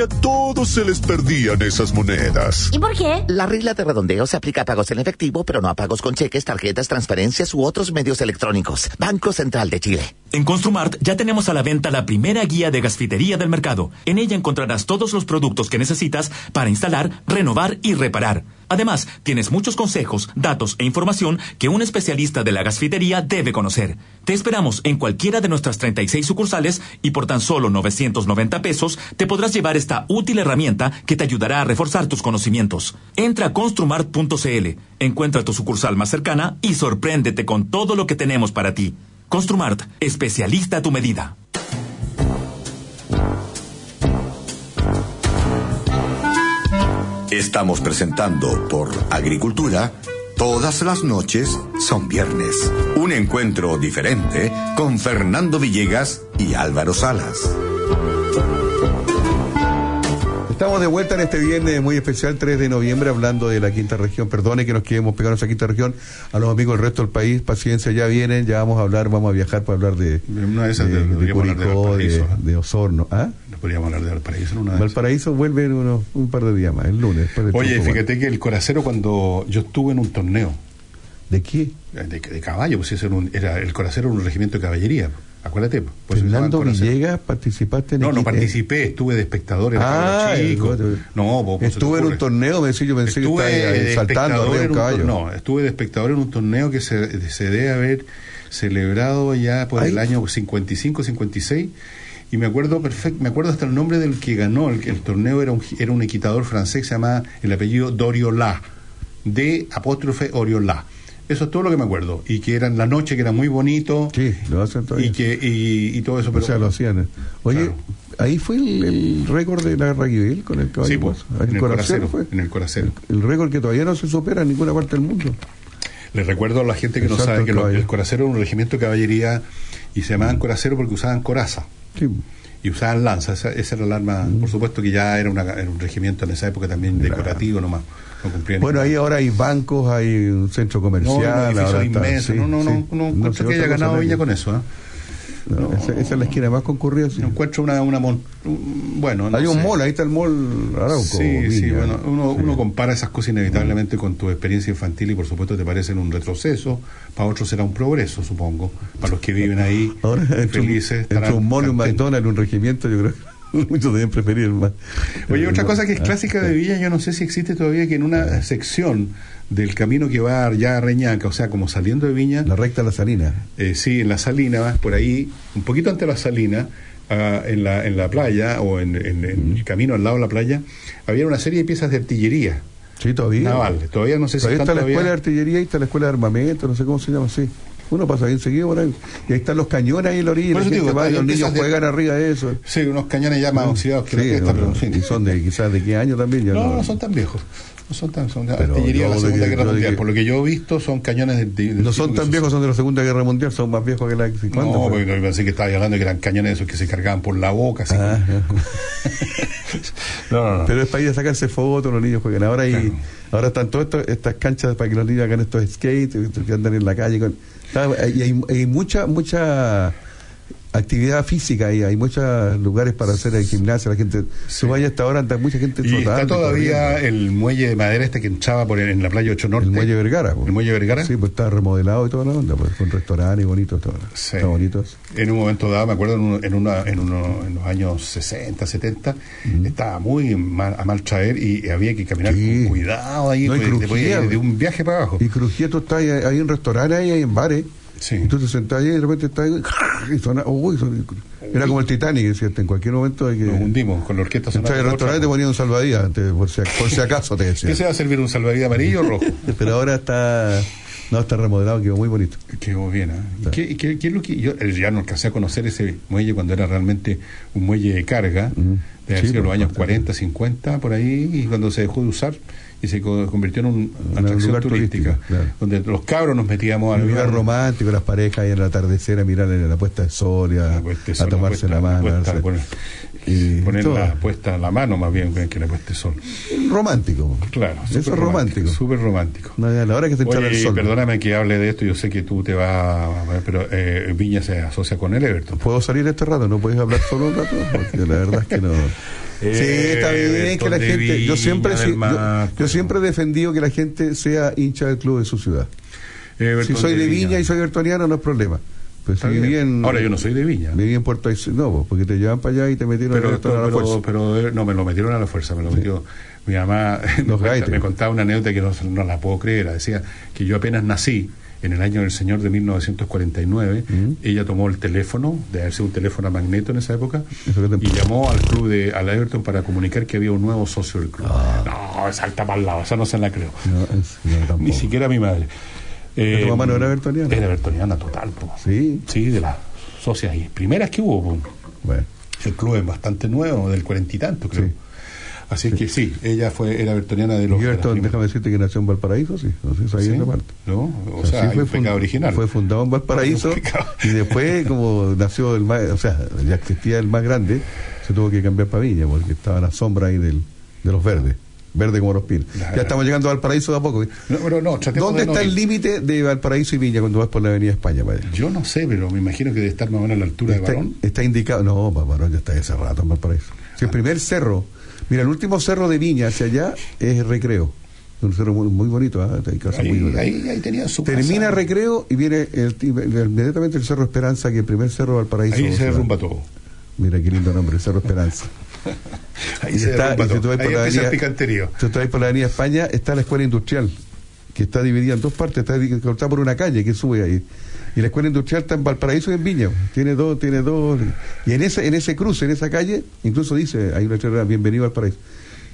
a todos se les perdían esas monedas. ¿Y por qué? La regla de redondeo se aplica a pagos en efectivo, pero no a pagos con cheques, tarjetas, transferencias u otros medios electrónicos. Banco Central de Chile. En Construmart ya tenemos a la venta la primera guía de gasfitería del mercado. En ella encontrarás todos los productos que necesitas para instalar, renovar y reparar. Además, tienes muchos consejos, datos e información que un especialista de la gasfitería debe conocer. Te esperamos en cualquiera de nuestras 36 sucursales y por tan solo 990 pesos te podrás llevar esta útil herramienta que te ayudará a reforzar tus conocimientos. Entra a construmart.cl, encuentra tu sucursal más cercana y sorpréndete con todo lo que tenemos para ti. Construmart, especialista a tu medida. Estamos presentando por Agricultura. Todas las noches son viernes. Un encuentro diferente con Fernando Villegas y Álvaro Salas. Estamos de vuelta en este viernes muy especial, 3 de noviembre, hablando de la quinta región. Perdone que nos quedemos pegados a esa quinta región. A los amigos del resto del país, paciencia, ya vienen, ya vamos a hablar, vamos a viajar para hablar de, Una de esas de, de- Curicó, de, Osorno. ¿Ah? No podríamos hablar de Valparaíso en una de esas. Valparaíso vuelve en unos, un par de días más, el lunes. Oye, fíjate que el Coracero cuando yo estuve en un torneo. ¿De qué? De, de caballo, pues era, un- era- el Coracero era un regimiento de caballería. Acuérdate. Pues Fernando. Villegas, participaste en No, no equipo- participé, estuve de espectador, Ah, era cabro chico. el- No, Estuve en un torneo, me decía, yo pensé Estuve que estaba de eh, saltando espectador arriba en un un caballo. tor- No, estuve de espectador en un torneo que se, se debe haber celebrado ya por el año 55-56 y me acuerdo perfecto, me acuerdo hasta el nombre del que ganó el, el torneo era un era un equitador francés que se llamaba el apellido Doriolá, de apóstrofe Oriolá. Eso es todo lo que me acuerdo y que era en la noche que era muy bonito Sí, lo hacen todavía. y que y, y todo eso, pero o sea, lo hacían. Oye, ahí fue el, el récord de la Raquel con el caballo. Sí, pues, en el Coracero Coracero, fue. en el Coracero. El récord que todavía no se supera en ninguna parte del mundo. Les recuerdo a la gente que El no sabe que lo- el Coracero era un regimiento de caballería y se llamaban Coracero porque usaban coraza. Sí. Y usaban lanza, esa, esa era el arma, por supuesto que ya era, una- era un regimiento en esa época también decorativo nomás, no Bueno, ahí ahora hay bancos, hay un centro comercial. no, ahora está- inmensos, sí, no, no, sí. no, no, que haya ganado Viña con eso, ¿eh? No, esa, esa es la esquina más concurrida. sí. No encuentro una, una mon- un- bueno, no hay un sé. mall, ahí está el mall Arauco. Sí, sí, Viña. bueno, uno, uno compara esas cosas inevitablemente con tu experiencia infantil y por supuesto te parecen un retroceso, para otros será un progreso, supongo, para los que viven ahí Ahora, entre un, felices. entre un mall y un. McDonald's, un regimiento, yo creo que muchos deben preferir más. Oye, otra cosa que es Ah, clásica de Villa, yo no sé si existe todavía, que en una sección del camino que va ya a Reñaca, o sea, como saliendo de Viña, La recta de la salina. eh, sí, en la salina, vas por ahí, un poquito antes de la salina, ah, en, la, en la playa o en, en- en el camino al lado de la playa, había una serie de piezas de artillería Sí, todavía. naval. Todavía no sé si Todavía están está la todavía- escuela de artillería y está la escuela de armamento, no sé cómo se llama así. Uno pasa bien seguido por ahí. Y ahí están los cañones ahí en la orilla, y Por eso digo, va los niños de- juegan arriba de eso. Sí, unos cañones ya más oxidados que Sí, cresta, no, pero no. en fin. Y son de quizás de qué año también. Ya No, no, no son tan viejos. No son tan, son de Pero artillería de la de Segunda que- Guerra de Mundial. que- Por lo que yo he visto, son cañones de, de- No son tan viejos, son de la Segunda Guerra Mundial, son más viejos que la... ¿Cuándo No, fue? porque pensé que estaba hablando de que eran cañones esos que se cargaban por la boca. Así Ah, como- no, no, no. Pero es para ir a sacarse fotos, los niños juegan. Ahora hay, ahora están todas estas- canchas para que los niños hagan estos skates, que andan en la calle. Con, y hay, hay mucha, mucha actividad física y hay muchos lugares para hacer el gimnasio. La gente, tú vayas hasta ahora, anda mucha gente Y está todavía corriendo. el muelle de madera este que entraba por el- en la playa 8 Norte. el muelle Vergara. pues. El muelle Vergara. Sí, pues está remodelado y toda la onda, pues, con restaurantes bonitos, todo. Sí. Está bonito. En un momento dado, me acuerdo, en, un- en, una, en, uno- en los años 60, 70, estaba muy mal- a mal traer y había que caminar con cuidado ahí, No, pues, crujía, de un viaje para abajo. Y crujía, tú estás ahí, hay en restaurantes, ahí, hay en bares. Y tú te sentás ahí y de repente estás ahí, y suena, uy, suena- era como el Titanic, ¿cierto? En cualquier momento hay que... Nos hundimos con la orquesta sonora. al restaurante te ponían un salvavidas, por, si, por si acaso te decía. ¿Qué se va a servir? ¿Un salvavidas amarillo o rojo? Pero ahora está... No, está remodelado, quedó muy bonito. Quedó bien, ¿ah? ¿Y qué, y qué- qué es lo que yo eh, ya no alcancé a conocer ese muelle cuando era realmente un muelle de carga, de Sí, en los por años supuesto. 40, 50, por ahí, y cuando se dejó de usar y se co- convirtió en un- una atracción lugar turística, claro. donde los cabros nos metíamos a Un lugar romántico, las parejas ahí en el atardecer a mirar en la puesta de sol y a, a tomarse la mano. a darse- poner, y poner la puesta a la mano más bien que la puesta de sol. Romántico. Claro, Eso es romántico. Súper romántico. No, a la hora que se Oye, el sol. perdóname que hable de esto, yo sé que tú te vas, a ver, pero eh, Viña se asocia con el Everton. ¿Puedo salir este rato? ¿No puedes hablar solo un rato? Porque la verdad es que no. Sí, está bien que la gente. Yo siempre, yo, siempre he defendido que la gente sea hincha del club de su ciudad. Everton si soy de Viña. Viña y soy bertoniano, no es problema. Pues si en, Ahora yo no soy de Viña. Viví en Puerto Aysén, no, pues, porque te llevan para allá y te metieron Pero, a la pero, fuerza. pero, eh, no, me lo metieron a la fuerza, me lo metió mi mamá. me, gaites. me contaba una anécdota que no, no la puedo creer. Decía que yo apenas nací, en el año del Señor de 1949, ella tomó el teléfono, de haber sido un teléfono a magneto en esa época, y llamó al club de al Everton para comunicar que había un nuevo socio del club. No, salta para el lado, esa no se la creo. Ni siquiera mi madre. Eh, ¿Tu mamá no era evertoniana? Era evertoniana total, po. Sí. Sí, de las socias y primeras que hubo. po. Bueno. El club es bastante nuevo, del cuarenta y tanto, creo. Así que sí, ella fue era bertoniana de los. De primeras. déjame decirte que nació en Valparaíso, sí. No sé si Sí, esa parte. ¿no? O sea, un fue original. Fue fundado en Valparaíso y después, como nació el más, o sea, ya existía el más grande, se tuvo que cambiar para Viña porque estaba la sombra ahí del, de los verdes. Verde como los pinos. Ya estamos llegando a Valparaíso de a poco. No, pero no, ¿Dónde de no está el límite de Valparaíso y Viña cuando vas por la Avenida España? padre? Yo no sé, pero me imagino que debe estar más o menos a la altura de Está, Barón. está indicado. No, Barón ya está hace rato en Valparaíso. Si el primer cerro, mira, el último cerro de Viña hacia allá es Recreo. Un cerro muy, muy bonito, ¿ah? Hay casas muy Ahí, bonitas. ahí, ahí tenía su Termina casa. Recreo y viene el- inmediatamente el Cerro Esperanza, que el primer cerro de Valparaíso. Ahí se o sea, derrumba todo. Mira qué lindo nombre, Cerro Esperanza. Ahí Y se está- derrumba si todo. Ahí por la empieza el picanterío. Si tú vas por la Avenida España, está la escuela industrial, que está dividida en dos partes, está cortada por una calle que sube ahí. Y la escuela industrial está en Valparaíso y en Viña. Tiene dos, tiene dos. Y en ese, en ese cruce, en esa calle, incluso dice, hay una letrera, bienvenido al paraíso.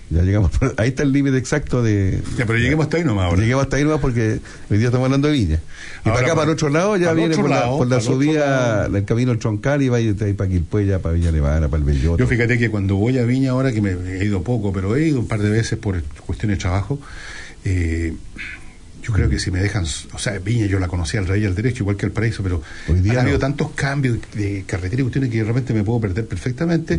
Ya llegamos, ahí está el límite exacto de. Ya, pero lleguemos hasta ahí nomás ahora. Lleguemos hasta ahí nomás porque hoy día estamos hablando de Viña. Y Ahora, para acá, para el otro lado, ya viene por, la, por subida, el camino al Troncal y va ahí ahí para Quilpué, ya para Villa Nevada, para el Belloto. Yo fíjate que cuando voy a Viña ahora, que me he ido poco, pero he ido un par de veces por cuestiones de trabajo, eh, yo creo que si me dejan, o sea, Viña yo la conocía al rey y al derecho, igual que el paraíso, pero han habido tantos cambios de carretera y cuestiones que de repente me puedo perder perfectamente.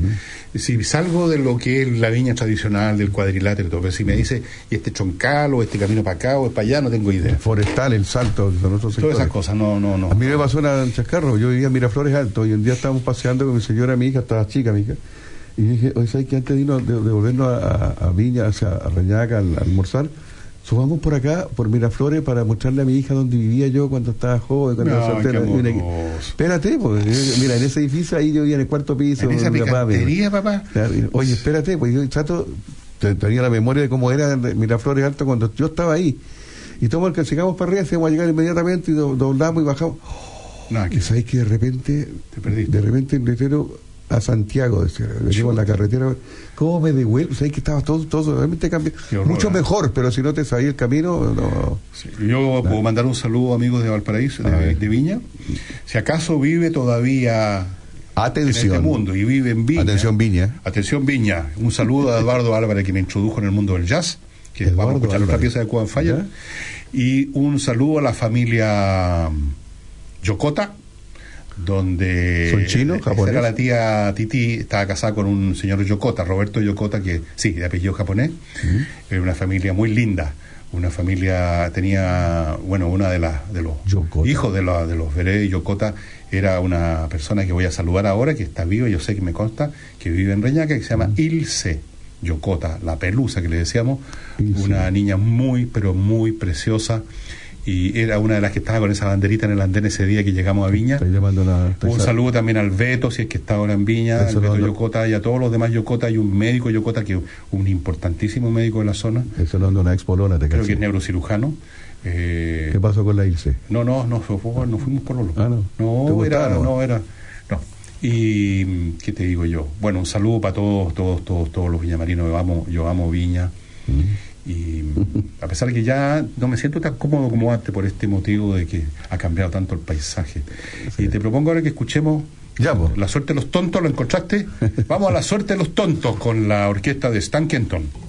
Si salgo de lo que es la viña tradicional, del cuadrilátero, y todo, pero si me dice, y este choncal, o este camino para acá, o es para allá, no tengo idea. Forestal, el salto, Todas esas cosas, no, no, no. A mí me pasó una- un chascarro. Yo vivía en Miraflores Alto y un día estábamos paseando con mi señora, mi hija, estaba chica, mi hija. Y dije, oye, ¿sabes que antes de, irnos, de, de volvernos a, a- a Viña, o sea, a Reñaca, al, a almorzar, subamos por acá, por Miraflores, para mostrarle a mi hija dónde vivía yo cuando estaba joven, cuando Ay, soltera. mira, espérate, pues, eh, mira, en ese edificio ahí yo vivía en el cuarto piso. En esa mi papá, papá. Oye, espérate, pues yo trato, te- tenía la memoria de cómo era Miraflores Alto cuando yo estaba ahí. Y tomo el que llegamos para arriba, íbamos a llegar inmediatamente y do- doblamos y bajamos. y sabéis que de repente, de repente el letrero a Santiago, decía, venimos en la carretera, ¿cómo me devuelvo? Sabéis que estaba todo, todo realmente cambiado. Mucho ¿eh? mejor, pero si no te sabía el camino, no. Yo puedo mandar un saludo amigos de Valparaíso, de, de Viña. Si acaso vive todavía Atención. en este mundo y vive en Viña. Atención, Viña. Atención Viña. Un saludo a Eduardo Álvarez que me introdujo en el mundo del jazz, que vamos a escuchar otra pieza de Cuban Fire. Y un saludo a la familia Yokota, donde ¿Son chinos, esa japoneses? era la tía Titi, estaba casada con un señor Yokota, Roberto Yokota, que sí, de apellido japonés. Era una familia muy linda. Una familia tenía, bueno, una de las de los hijos de, la- de los Veré Yokota era una persona que voy a saludar ahora, que está viva, yo sé que me consta, que vive en Reñaca, que se llama Ilse Yokota, la pelusa que le decíamos, una niña muy, pero muy preciosa. Y era una de las que estaba con esa banderita en el andén ese día que llegamos a Viña. Un saludo también al Beto, si es que está ahora en Viña, Estoy al Beto. Yokota y a todos los demás Yokota. Hay un médico Yokota, que un importantísimo médico de la zona, Eso no es una expolona, te creo que es neurocirujano. Eh, ¿Qué pasó con la Ilse? no, no, no, no fuimos por lo Ah, no. ¿Te No, era, no? era, no. Y, mm, ¿qué te digo yo? Bueno, un saludo para todos, todos, todos, todos los viñamarinos. Yo amo, yo amo Viña. Y a pesar de que ya no me siento tan cómodo como antes por este motivo de que ha cambiado tanto el paisaje. Y te propongo ahora que escuchemos La suerte de los tontos, ¿lo encontraste? Vamos a la suerte de los tontos con la orquesta de Stan Kenton.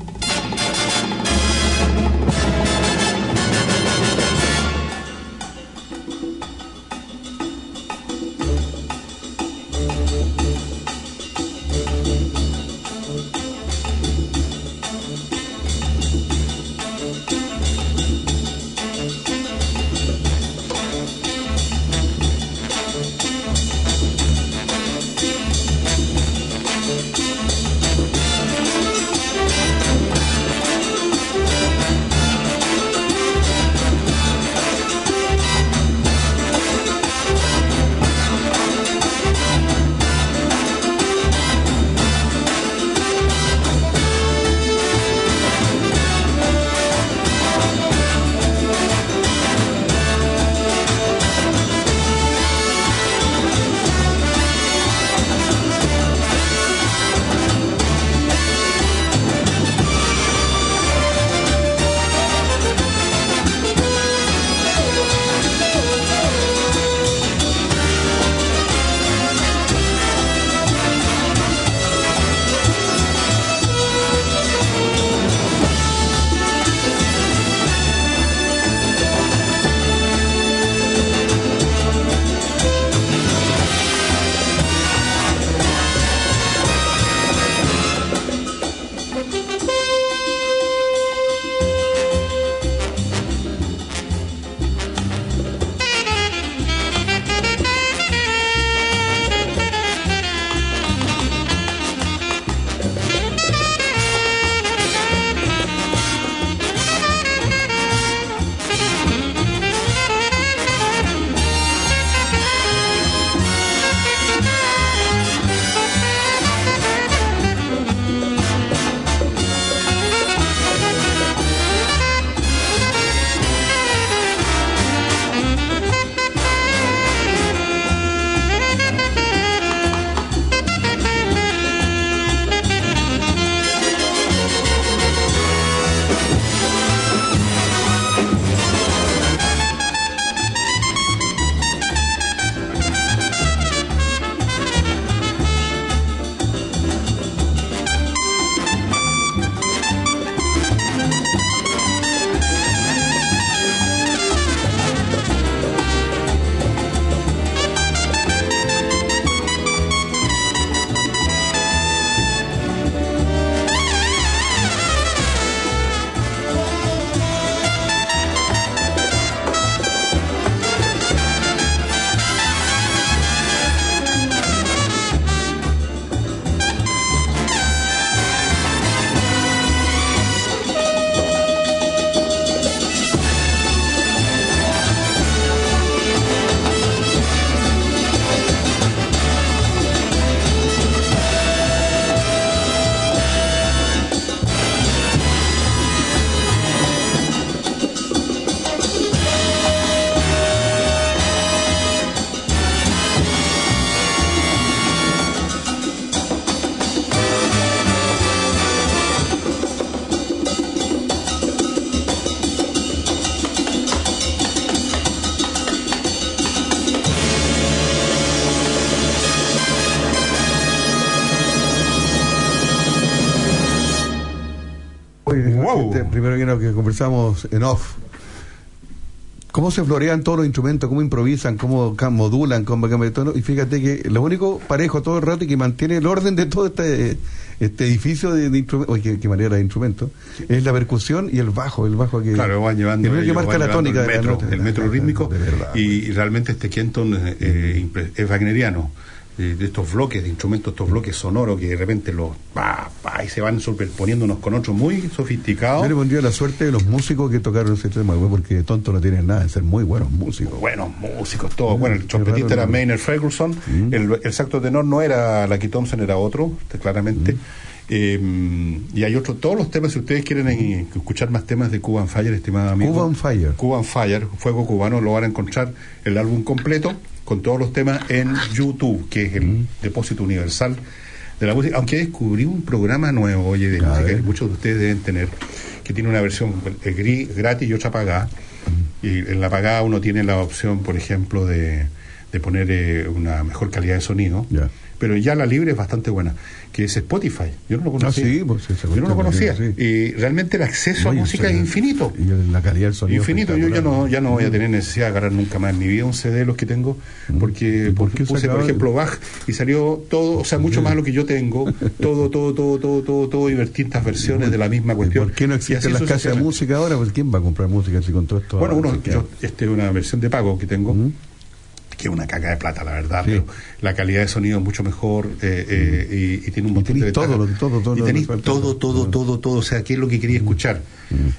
Que que conversamos en off. ¿Cómo se florean todos los instrumentos? ¿Cómo improvisan? ¿Cómo modulan? ¿Cómo cambian de tono? Y fíjate que lo único parejo todo el rato y que mantiene el orden de todo este, este edificio de, de instrumentos, qué, qué manera de instrumentos, es la percusión y el bajo, el bajo que, Claro, van llevando, que el que marca la tónica el de la metro, nota. el metro rítmico De verdad. y, y realmente este Kenton eh, eh, es wagneriano de estos bloques de instrumentos, estos bloques sonoros que de repente los pa, pa, y se van superponiendo unos con otros muy sofisticados. Yo le pondría la suerte de los músicos que tocaron ese tema, porque tonto no tienen nada de ser muy buenos músicos. buenos músicos, todos. Bueno, el trompetista era. Maynard Ferguson, el, el saxo tenor no era Lucky Thompson, era otro, este, claramente. Eh, y hay otros, todos los temas, si ustedes quieren eh, escuchar más temas de Cuban Fire, estimada amigo. Cuban Fire. Cuban Fire, Fuego Cubano, lo van a encontrar el álbum completo con todos los temas en YouTube, que es el depósito universal de la música. Aunque descubrí un programa nuevo, oye, de música que muchos de ustedes deben tener, que tiene una versión eh, gri- gratis y otra pagada. Y en la pagada uno tiene la opción, por ejemplo, de, de poner eh, una mejor calidad de sonido. Pero ya la libre es bastante buena, que es Spotify. Yo no lo conocía. Ah, sí, pues, Yo no lo conocía. sí. Y realmente el acceso No, a música es infinito. Y el- la calidad del sonido. Infinito, yo ya no, ya no voy a tener necesidad de agarrar nunca más en mi vida un CD de los que tengo, porque por qué se puse, por ejemplo, Bach y salió todo, o sea, mucho más lo que yo tengo, todo, todo, todo, todo, todo, todo, y distintas versiones de la misma cuestión. ¿Por qué no existen las casas de música ahora? Pues ¿quién va a comprar música si con todo esto? Bueno, uno, yo, este es una versión de pago que tengo, que es una caca de plata, la verdad, pero la calidad de sonido es mucho mejor eh, eh, y, y tiene un montón de todo lo- todo, todo y tenés falta. todo, todo, todo, todo, o sea, qué es lo que quería escuchar.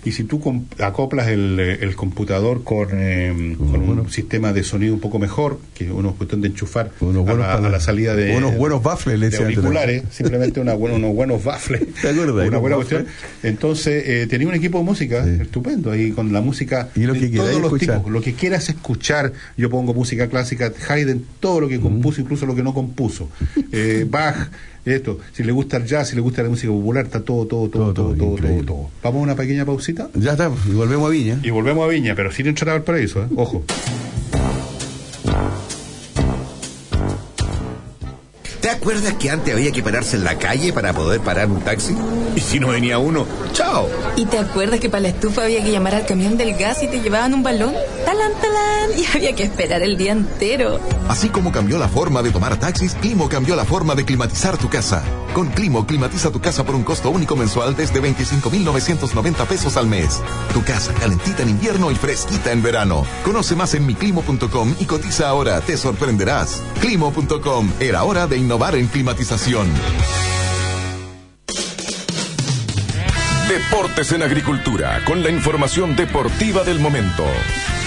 Y si tú acoplas el, el computador con, eh, con un sistema de sonido un poco mejor, que uno es cuestión de enchufar a, la, a para- la salida de unos buenos baffles, le de auriculares, simplemente una buena, unos buenos baffles, ¿Te acuerdas? una Unos buena baffles. cuestión. Entonces, eh, tenía un equipo de música estupendo ahí con la música Y lo que de todos los escuchar. tipos, lo que quieras escuchar. Yo pongo música clásica, Haydn, todo lo que compuso, incluso lo que no compuso. Eh, Bach, esto. Si le gusta el jazz, si le gusta la música popular, está todo, todo, todo, todo, todo, todo, todo. Vamos a una pequeña pausita. Ya está, y volvemos a Viña. Y volvemos a Viña, pero sin entrar al paraíso, ¿eh? Ojo. ¿Te acuerdas que antes había que pararse en la calle para poder parar un taxi? Y si no venía uno, ¡chao! ¿Y te acuerdas que para la estufa había que llamar al camión del gas y te llevaban un balón? ¡Talán, talán! Y había que esperar el día entero. Así como cambió la forma de tomar taxis, Climo cambió la forma de climatizar tu casa. Con Climo, climatiza tu casa por un costo único mensual desde 25,990 pesos al mes. Tu casa calentita en invierno y fresquita en verano. Conoce más en miclimo.com y cotiza ahora, te sorprenderás. Climo.com, era hora de innovar en climatización. Deportes en Agricultura, con la información deportiva del momento.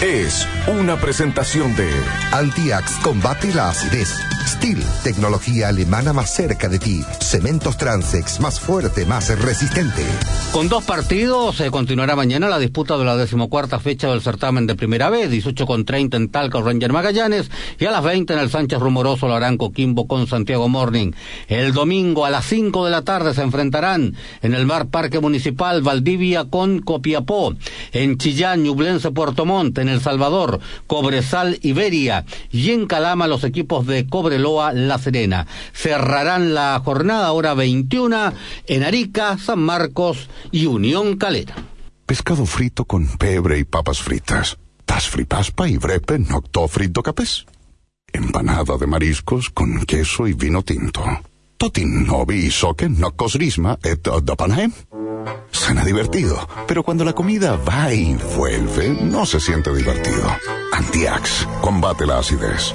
Es una presentación de Antiax combate la acidez. Steel, tecnología alemana más cerca de ti. Cementos Transex, más fuerte, más resistente. Con dos partidos se continuará mañana la disputa de la decimocuarta fecha del certamen de primera vez, 18 con 30 en Talca Ranger Magallanes y a las 20 en el Sánchez Rumoroso lo harán Coquimbo con Santiago Morning. El domingo a las 5 de la tarde se enfrentarán en el Mar Parque Municipal Valdivia con Copiapó, en Chillán, Ñublense, Puerto Montt, en El Salvador, Cobresal, Iberia y en Calama los equipos de Cobreloa, La Serena. Cerrarán la jornada hora 21 en Arica, San Marcos y Unión Calera. pescado frito con pebre y papas fritas. Tas fripaspa y brepe nocto frito capes. Empanada de mariscos con queso y vino tinto. Totin novi soque nocos risma et dapanaem. Suena divertido, pero cuando la comida va y vuelve, no se siente divertido. Antiax, combate la acidez.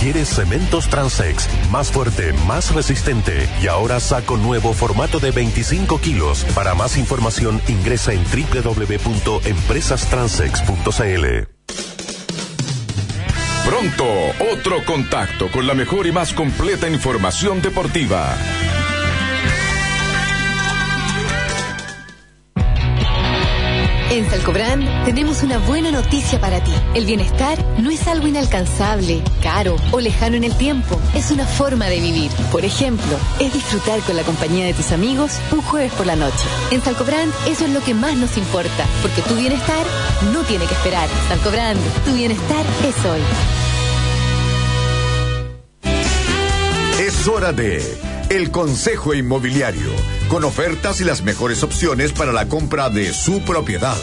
Quieres cementos Transex, más fuerte, más resistente y ahora saco nuevo formato de 25 kilos. Para más información ingresa en www.empresastransex.cl. Pronto, otro contacto con la mejor y más completa información deportiva. En Salcobrand tenemos una buena noticia para ti. El bienestar no es algo inalcanzable, caro o lejano en el tiempo. Es una forma de vivir. Por ejemplo, es disfrutar con la compañía de tus amigos un jueves por la noche. En Salcobrand eso es lo que más nos importa, porque tu bienestar no tiene que esperar. Salcobrand, tu bienestar es hoy. Es hora de El Consejo Inmobiliario, con ofertas y las mejores opciones para la compra de su propiedad.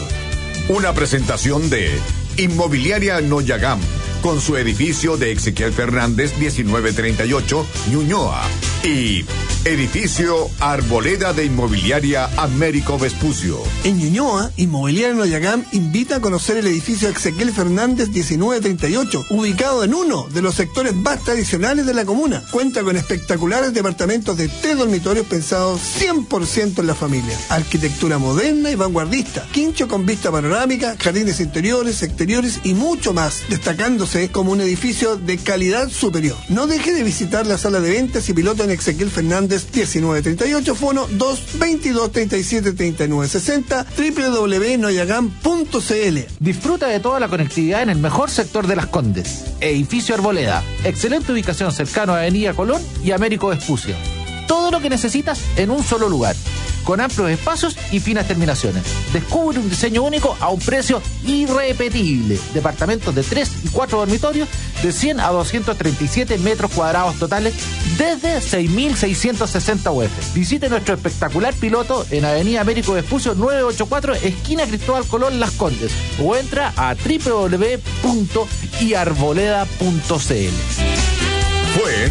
Una presentación de Inmobiliaria Noyagam, con su edificio de Ezequiel Fernández 1938, Ñuñoa, y Edificio Arboleda de Inmobiliaria Américo Vespucio. En Ñuñoa, Inmobiliaria Noyagam invita a conocer el edificio Ezequiel Fernández 1938, ubicado en uno de los sectores más tradicionales de la comuna. Cuenta con espectaculares departamentos de tres dormitorios pensados 100% en la familia. Arquitectura moderna y vanguardista, quincho con vista panorámica, jardines interiores, exteriores y mucho más, destacándose como un edificio de calidad superior. No deje de visitar la sala de ventas y piloto en Ezequiel Fernández 1938, fono 222 37 39 60, www.noyagam.cl. Disfruta de toda la conectividad en el mejor sector de Las Condes. Edificio Arboleda. Excelente ubicación cercano a Avenida Colón y Américo Vespucio. Todo lo que necesitas en un solo lugar. Con amplios espacios y finas terminaciones. Descubre un diseño único a un precio irrepetible. Departamentos de 3 y 4 dormitorios de 100 a 237 metros cuadrados totales desde 6.660 UF. Visite nuestro espectacular piloto en Avenida Américo Vespucio 984, esquina Cristóbal Colón Las Condes, o entra a www.iarboleda.cl. Fue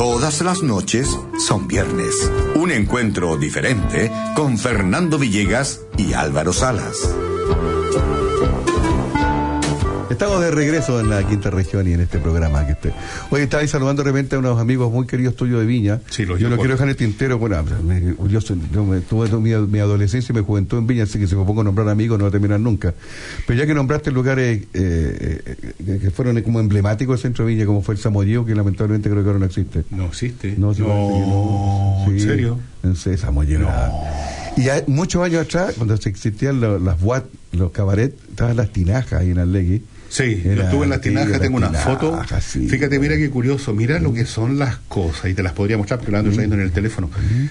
Todas las noches son viernes. Un encuentro diferente con Fernando Villegas y Álvaro Salas. Estamos de regreso en la quinta región y en este programa. Que este... Hoy estaba saludando de repente a unos amigos muy queridos tuyos de Viña. Sí, los yo no quiero dejar en el tintero. Bueno, me- yo, soy- yo me- tuve mi, mi adolescencia y mi juventud en Viña, así que si me pongo a nombrar amigos no va a terminar nunca. Pero ya que nombraste lugares eh, eh, que fueron como emblemáticos del centro de Viña, como fue el Samoyeo, que lamentablemente creo que ahora no existe. No existe. No, No, no. ¿en serio? En Samoyeo. era- Y hay muchos años atrás, cuando se existían lo- las boat, los cabaret, estaban las tinajas ahí en Allegui. Sí, yo Era estuve en la tinaja, tengo una foto. sí. Fíjate, mira qué curioso, mira lo que son las cosas, y te las podría mostrar porque las ando trayendo en el teléfono.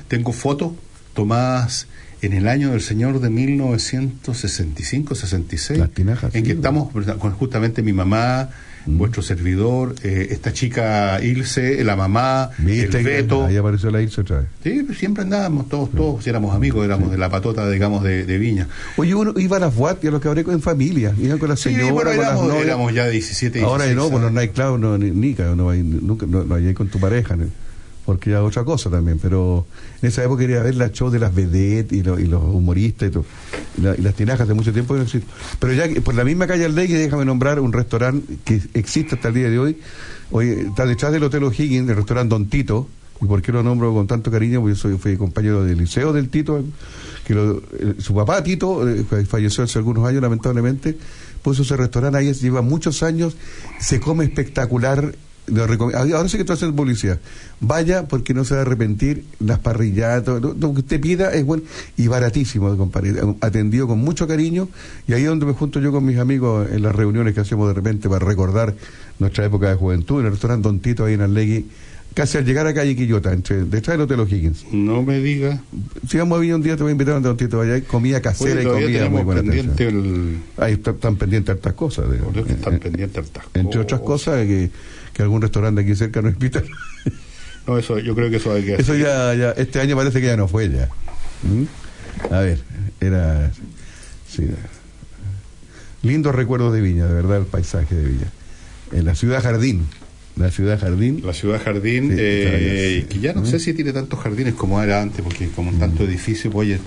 Tengo fotos tomadas en el año del señor de 1965, 66, Las tinajas, en sí, que estamos con justamente mi mamá, vuestro servidor, eh, esta chica Ilse, la mamá, ¿Viste el Beto. Ahí apareció la Ilse otra vez. Sí, siempre andábamos todos, todos, si éramos amigos, éramos de la patota, digamos, de, de Viña. Oye, uno iba a las boat y a los cabarets en familia, iban con la señora, bueno, con las éramos, éramos ya 17, 16 Ahora no, por los nightclubs no, ni, ni, no, no, no hay con tu pareja, ¿no? Porque es otra cosa también, pero en esa época quería ver la show de las vedettes y, lo- y los humoristas y, todo, y, la- y las tinajas de mucho tiempo que no. Pero ya por la misma calle Aldegue, déjame nombrar un restaurante que existe hasta el día de hoy, Oye, está detrás del Hotel O'Higgins, el restaurante Don Tito, ¿y por qué lo nombro con tanto cariño? Porque yo soy, fui compañero del liceo del Tito, que lo- su papá Tito eh, fa- falleció hace algunos años lamentablemente, puso ese restaurante ahí, lleva muchos años, se come espectacular. Ahora sí que estoy haciendo publicidad. Vaya porque no se va a arrepentir, las parrilladas, todo, lo, lo que usted pida es bueno y baratísimo, compadre. Atendido con mucho cariño y ahí es donde me junto yo con mis amigos en las reuniones que hacemos de repente para recordar nuestra época de juventud en el restaurante Don Tito ahí en Arlegui, casi al llegar a calle Quillota, entre, detrás del Hotel O'Higgins. No me diga. Si vamos a Villa un día te voy a invitar a Don Tito allá, comida casera Oye, y comida muy buena. pendiente el... Ahí está- están pendientes hartas cosas. de- están eh, pendientes hartas entre otras cosas que, que algún restaurante aquí cerca nos invita. No, eso, yo creo que eso hay que Eso hacer. ya, ya, este año parece que ya no fue ya. ¿Mm? A ver, era. Sí. Lindos recuerdos de Viña, de verdad, el paisaje de Viña. En la ciudad jardín. La ciudad jardín. La ciudad jardín, Sí, eh, que ya no ¿Mm? sé si tiene tantos jardines como era antes, porque como tanto edificio, pues, oye,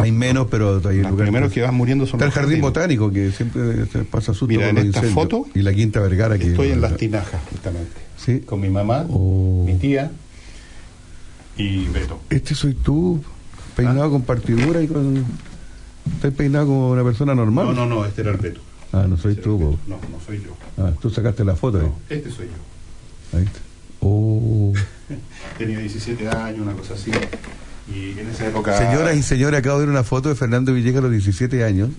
Hay menos, pero hay los primeros que van muriendo son Está el jardín jardines. botánico que siempre pasa susto Mira, en esta incendios. foto Y la Quinta Vergara que. Estoy en las tinajas, justamente. Sí. Con mi mamá, Oh. mi tía y Beto. Este soy tú, peinado ¿Ah? con partidura y con. Estás peinado como una persona normal. No, no, no, este era el Beto. Ah, no soy tú, po. No, no soy yo. Ah, tú sacaste la foto. ahí. Este soy yo. Ahí está. Oh. Tenía 17 años, una cosa así. Y en esa época. Señoras y señores, acabo de ver una foto de Fernando Villegas a los 17 años.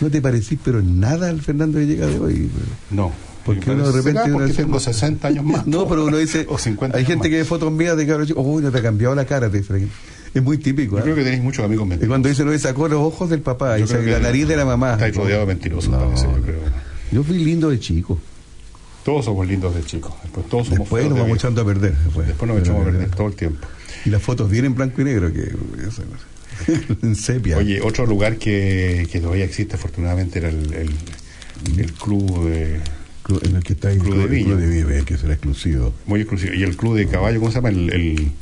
No te parecís, pero nada al Fernando Villegas de hoy. No. Porque uno de repente. ¿Será uno porque dice- tengo 60 años más. No, pero uno dice. O 50 hay gente más. que ve fotos mías de cabros chicos. Uy, no te ha cambiado la cara, te. Es muy típico. Yo ¿ah? creo que tenéis muchos amigos Y mentirosos. cuando dice, no, sacó los ojos del papá Yo y la nariz de la mamá. Estáis rodeados de mentirosos, parece, yo creo. Yo fui lindo de chico. Todos somos lindos de chicos. Después todos somos Después nos de vamos echando a perder. Después, Después nos echamos a perder todo el tiempo. Y las fotos vienen en blanco y negro, que eso, en sepia. Oye, otro lugar que, que todavía existe afortunadamente era el, el, el club de, en el que está ahí, Club de el Viña. Club de Vive, que será exclusivo. muy exclusivo. Y el club de caballo, ¿cómo se llama? El, el,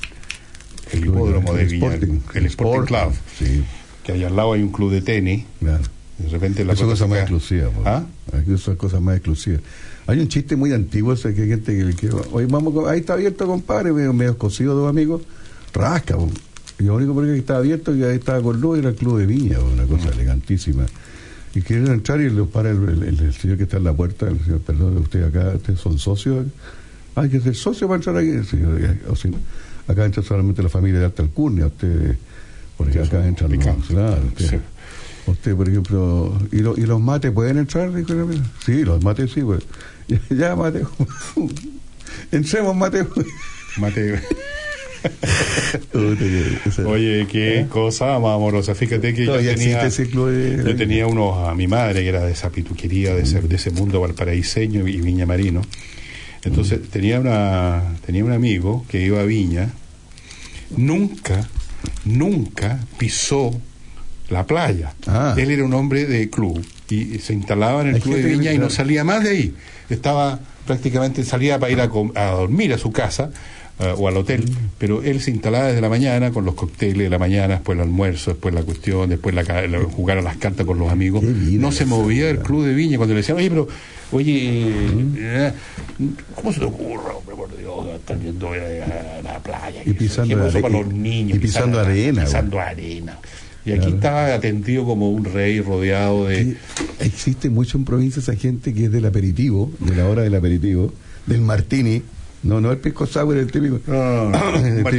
el hipódromo de el. Sporting. el Sporting Club. Sí, Que ahí al lado hay un club de tenis. claro. De repente la Eso es cosa cosa más exclusiva. ¿Ah? Aquí son cosas más exclusivas. Hay un chiste muy antiguo, ese que hay gente que. Oye, vamos, ahí está abierto, compadre, medio, medio cosido dos amigos. Rasca, po. Y lo único porque estaba abierto y ahí estaba con luz era el Club de Viña, po, una cosa elegantísima. Y quieren entrar y los para el, el- el- el señor que está en la puerta, el señor, perdón, usted acá, ustedes son socios. Hay que ser socio para entrar aquí. O si no, acá entra solamente la familia de alta alcurnia, usted, porque acá entran los, claro, usted, Sí. usted, por ejemplo, ¿y, lo- ¿y los mates pueden entrar? Dijo. Sí, los mates sí, pues. Ya, mate. Entremos, mate. Mate. Oye, qué cosa más amorosa. Fíjate que yo tenía, ese club de- yo tenía unos a mi madre que era de esa pituquería, de ese, de ese mundo valparaíseño y Viña Marino. Entonces tenía una tenía un amigo que iba a Viña, nunca, nunca pisó la playa. Ah. Él era un hombre de club y se instalaba en el Hay club de que- Viña y no salía más de ahí. Estaba prácticamente salía para ir a, a dormir a su casa eh, o al hotel, pero él se instalaba desde la mañana con los cócteles de la mañana, después el almuerzo, después la cuestión, después la, la- jugar a las cartas con los amigos. No se movía del club de Viña cuando le decían, oye, pero, oye, eh, ¿cómo se te ocurre, hombre, por Dios, estar yendo eh, a la playa? Y pisando ¿Qué pasó are- para los niños? y pisando arena, Pisando arena. Y aquí Claro. estaba atendido como un rey rodeado de... Existe mucho en provincia esa gente que es del aperitivo, de la hora del aperitivo, del martini. No, no el pisco sour, el típico. No, no, no, el claro,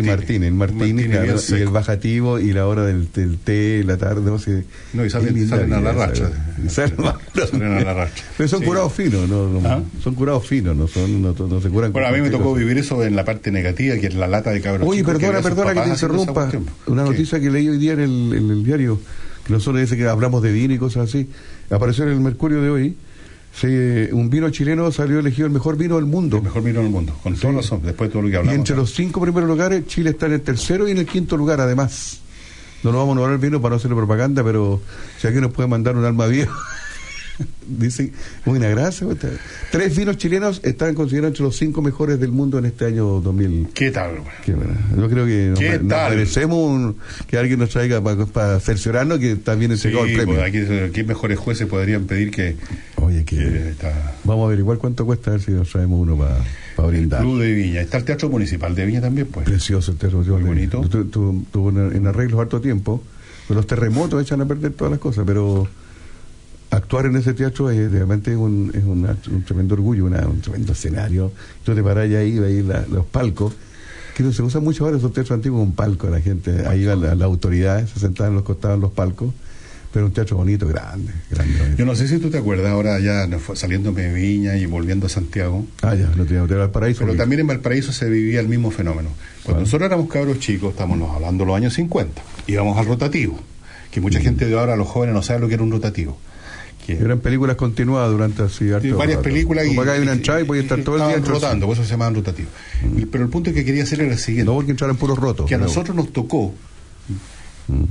bien y el bajativo y la hora del, del té, la tarde, no sé. No, y salen- salen a la racha. Salen a- la racha. Pero son Sí. curados finos, no, ¿Ah? son curados finos, no son, no, no se curan. Bueno, a mí me tocó vivir eso en la parte negativa, que es la lata de cabros Oye, perdona, perdona que te interrumpa. Una ¿Qué? noticia que leí hoy día en el, en el diario, que nosotros dice que hablamos de vino y cosas así. Apareció en el Mercurio de hoy. Se- un vino chileno salió elegido el mejor vino del mundo. El mejor vino del mundo, con toda razón, después de todo lo que Y hablamos. entre los cinco primeros lugares, Chile está en el tercero y en el quinto lugar, además. No nos vamos a nombrar el vino para no hacerle propaganda, pero si alguien nos puede mandar un alma vieja. Dicen, buena gracia. pues, Tres vinos chilenos están considerados entre los cinco mejores del mundo en este año 2000. ¿Qué tal? Qué. Yo creo que nos, ¿Qué me- nos merecemos un- que alguien nos traiga para cerciorarnos que también Sí, entregado el premio. pues, aquí, aquí mejores jueces podrían pedir que... Oye, que está vamos a averiguar cuánto cuesta, a ver si nos traemos uno para brindar. Club de Viña. Está el Teatro Municipal de Viña también, pues. Precioso el teatro. Muy bonito. Tuvo en, arreglos harto tiempo. Los terremotos echan a perder todas las cosas, pero actuar en ese teatro es realmente un, es un tremendo orgullo, una- un tremendo escenario. Tú te parás ahí, veis los palcos, que no se usan mucho ahora esos teatros antiguos con palco, la gente, ahí iban las autoridades, se sentaban en los costados en los palcos, pero un teatro bonito, grande, grande. Yo no sé si tú te acuerdas ahora ya saliéndome de Viña y volviendo a Santiago. Ah, ya, no tenía Valparaíso. Pero también en Valparaíso se vivía el mismo fenómeno. Cuando nosotros éramos cabros chicos, estamos hablando de los años 50, íbamos al rotativo, que mucha gente de ahora, los jóvenes, no sabe lo que era un rotativo. Que- Eran películas continuadas durante así harto varias rato. películas Como y, acá hay una entrada y podía estar todo el día rotando, por eso se llamaban rotativos. Y- Pero el punto que quería hacer era el siguiente. No porque entraran puros rotos. que a nosotros nos tocó Mm.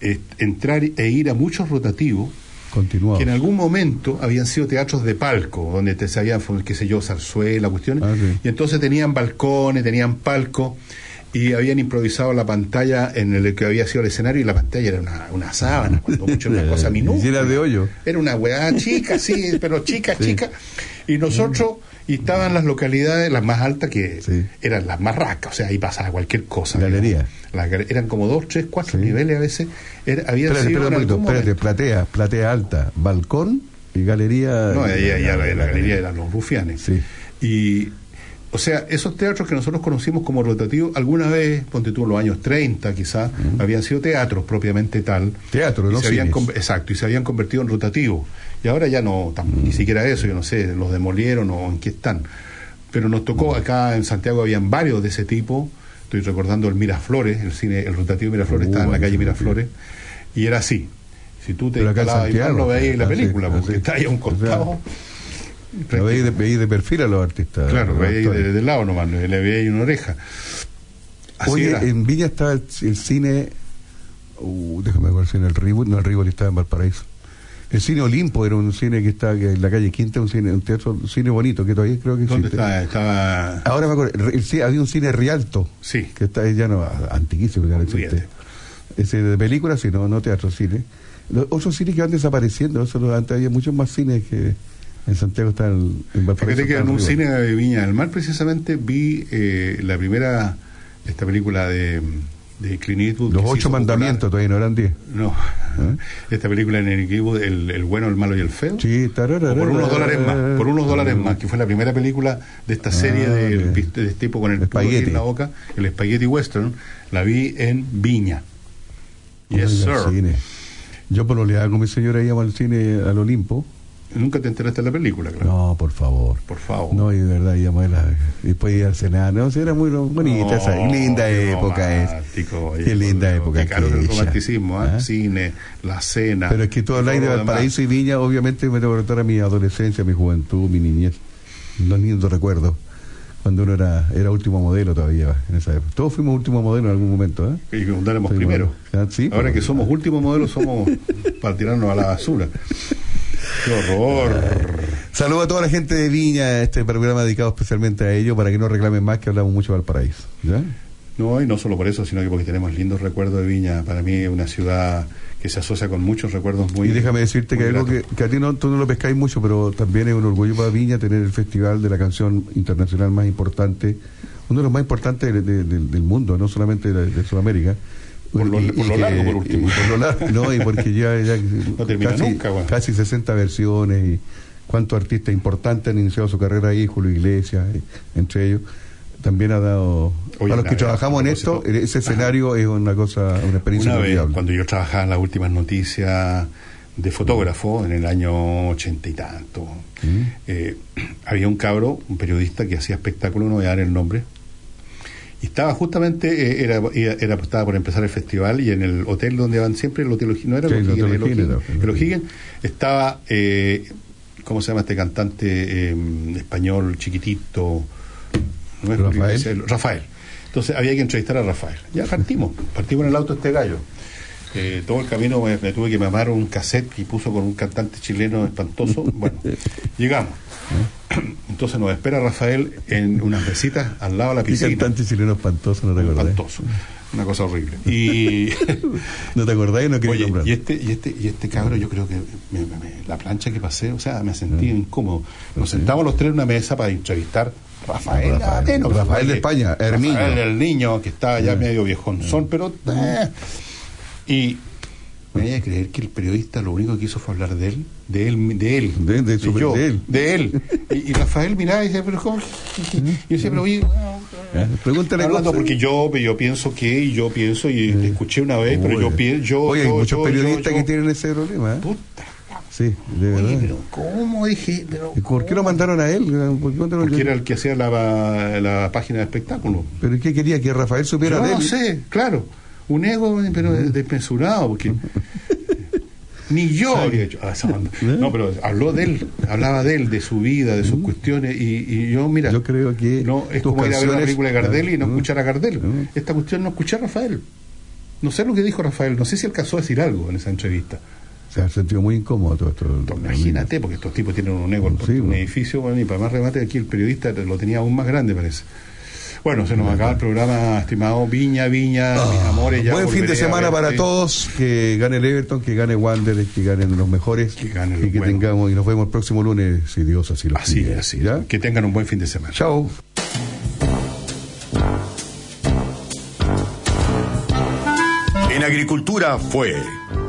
eh, entrar e ir a muchos rotativos Continuados. que en algún momento habían sido teatros de palco, donde te sabían, qué sé yo, zarzuela, cuestiones, Ah, sí. y entonces tenían balcones, tenían palco, y habían improvisado la pantalla en el que había sido el escenario, y la pantalla era una, una sábana, cuando mucho una cosa minúscula. Y era de hoyo. Era una weá chica, sí, pero chica, chica. Y nosotros, y estaban las localidades, las más altas, que eran las más racas, o sea, ahí pasaba cualquier cosa. Galería. eran como dos, tres, cuatro niveles a veces. Era, había Espérate, sido espérate espérate, platea, platea alta, balcón y galería. No, ahí- ahí ya la, la galería eran los rufianes. Y, o sea, esos teatros que nosotros conocimos como rotativos, alguna vez, ponte tú en los años 30 quizás, habían sido teatros propiamente tal. Teatro, y no se habían Exacto, y se habían convertido en rotativos. Y ahora ya no, tam- ni siquiera eso, yo no sé, los demolieron o en qué están. Pero nos tocó, acá en Santiago habían varios de ese tipo. Estoy recordando el Miraflores, el cine, el rotativo Miraflores estaba en la calle Miraflores, y era así. Si tú te instalabas Santiago, lo veías en la película, porque está ahí a un costado. Lo veis de, veis de perfil a los artistas. Claro, actores. de, de lado nomás, le ahí una oreja. Así Oye, era. en Villa estaba el, el cine. Uh, déjame ver si en el Ribot. No, el Ribot estaba en Valparaíso. El cine Olimpo era un cine que que en la calle Quinta, un cine, un teatro, un cine bonito que todavía creo que ¿Dónde existe. Estaba. Ahora me acuerdo, el, ci- había un cine Rialto. Sí. Que está ya no, antiquísimo, que no existe. Ese de películas, sí, no, no teatro, cine. Los otros cines que van desapareciendo, eso antes había muchos más cines que en Santiago en, en Valparaíso. Fíjate que en un cine de Viña del Mar precisamente vi eh, la primera, esta película de, de Clint Eastwood. Los ocho mandamientos todavía no eran diez. No, esta película en el Eastwood, el, el bueno, el malo y el feo. Sí, O por unos dólares más, por unos dólares más, que fue la primera película de esta serie Ah, bien. pist- de este tipo con el Spaghetti. en la boca, el Spaghetti Western, la vi en Viña. Yes, sir. cine. Yo por oleada con mi señora íbamos al cine al Olimpo. Nunca te enteraste de la película, claro. No, por favor. Por favor. No, y de verdad íbamos a la, después ir al cenar. No, sí, era muy bonita esa. No, linda qué época es. oye, Qué linda época. Qué caro el romanticismo, ¿ah? ¿Ah? cine, la cena. Pero es que tú habláis de todo lo demás. Valparaíso y Viña, obviamente me tengo que contar a mi adolescencia, mi juventud, mi niñez. Los lindos recuerdos. Cuando uno era, era último modelo todavía en esa época. Todos fuimos último modelo en algún momento, ¿eh? Y primero. Ah, sí, Ahora que somos último modelo, somos para tirarnos a la basura. Qué horror. Saludo a toda la gente de Viña, este programa dedicado especialmente a ellos, para que no reclamen más que hablamos mucho de Valparaíso. ¿ya? No, y no solo por eso, sino que porque tenemos lindos recuerdos de Viña. Para mí es una ciudad que se asocia con muchos recuerdos muy y déjame decirte que algo que, a ti no, tú no lo pescáis mucho, pero también es un orgullo para Viña tener el festival de la canción internacional más importante, uno de los más importantes de- de- del- del mundo, no solamente de, de Sudamérica. Por lo- Y- por y lo que- largo, por último. y por lo largo, no, y porque ya, ya No termina casi, nunca, bueno. casi 60 versiones y cuántos artistas importantes han iniciado su carrera ahí, Julio Iglesias, eh, entre ellos. También ha dado, Oye, a los que trabajamos en esto, ese escenario es una cosa, una experiencia Una vez, cuando yo trabajaba en las últimas noticias de fotógrafo, en el año ochenta y tanto, eh, había un cabro, un periodista que hacía espectáculo, no voy a dar el nombre, estaba justamente, eh, era, era, estaba por empezar el festival, y en el hotel donde van siempre, el Hotel O'Higgins, no era Sí, el O'Higgins, el estaba, eh, ¿cómo se llama este cantante eh, español chiquitito? No es Rafael. Entonces había que entrevistar a Rafael. Ya partimos, partimos en el auto este gallo. Eh, todo el camino me, me tuve que mamar un cassette que puso con un cantante chileno espantoso. Bueno, llegamos. Entonces nos espera Rafael en unas mesitas al lado de la ¿Qué piscina. cantante chileno espantoso, no te acordás? Espantoso. Una cosa horrible. Y ¿No te acordás? No quería Oye, nombrar. y este, y este, y este cabro, yo creo que me- me- me- la plancha que pasé, o sea, me sentí Ah. incómodo. Nos sentamos los tres en una mesa para entrevistar a Rafael, Rafael. Ateno, Rafael de España, Herminio. Rafael, el niño que estaba ya Ah. medio viejonzón, pero. eh. Y me voy a creer que el periodista lo único que hizo fue hablar de él, de él, de él, De- de yo, de él. de él. Y, y Rafael miraba y decía, pero ¿cómo? Y yo decía, pero oye, ¿Eh? Pregúntale Hablando porque yo, yo pienso que, y yo pienso, y te escuché una vez, pero yo pienso, yo, Oye, hay muchos yo, periodistas yo, que tienen ese problema. ¿eh? Sí, de verdad. Oye, pero ¿cómo dije? Pero, ¿Y ¿Por qué lo mandaron a él? ¿Por qué porque era el que hacía la, la página de espectáculo. ¿Pero qué quería? ¿Que Rafael supiera Yo de él? no sé, claro. Un ego, pero desmesurado, porque ni yo había hecho ah, esa onda. No, pero habló de él, hablaba de él, de su vida, de sus cuestiones, y, y yo, mira, Yo creo que no es como ir a ver una película de Gardel y no Ah, escuchar a Gardel. Esta cuestión no escuché a Rafael. No sé lo que dijo Rafael, no sé si alcanzó a decir algo en esa entrevista. Se ha sentido muy incómodo todo esto. Imagínate, porque estos tipos tienen un ego, un edificio, bueno, y para más remate aquí el periodista lo tenía aún más grande, parece. Bueno, se nos acaba el programa, estimado Viña, Viña, mis amores. Ya Buen fin de semana para todos. Que gane el Everton, que gane Wanderers, que ganen los mejores. y que tengamos, y nos vemos el próximo lunes, si Dios así lo Así quiere. es, así. ¿Ya? Que tengan un buen fin de semana. Chao. En Agricultura fue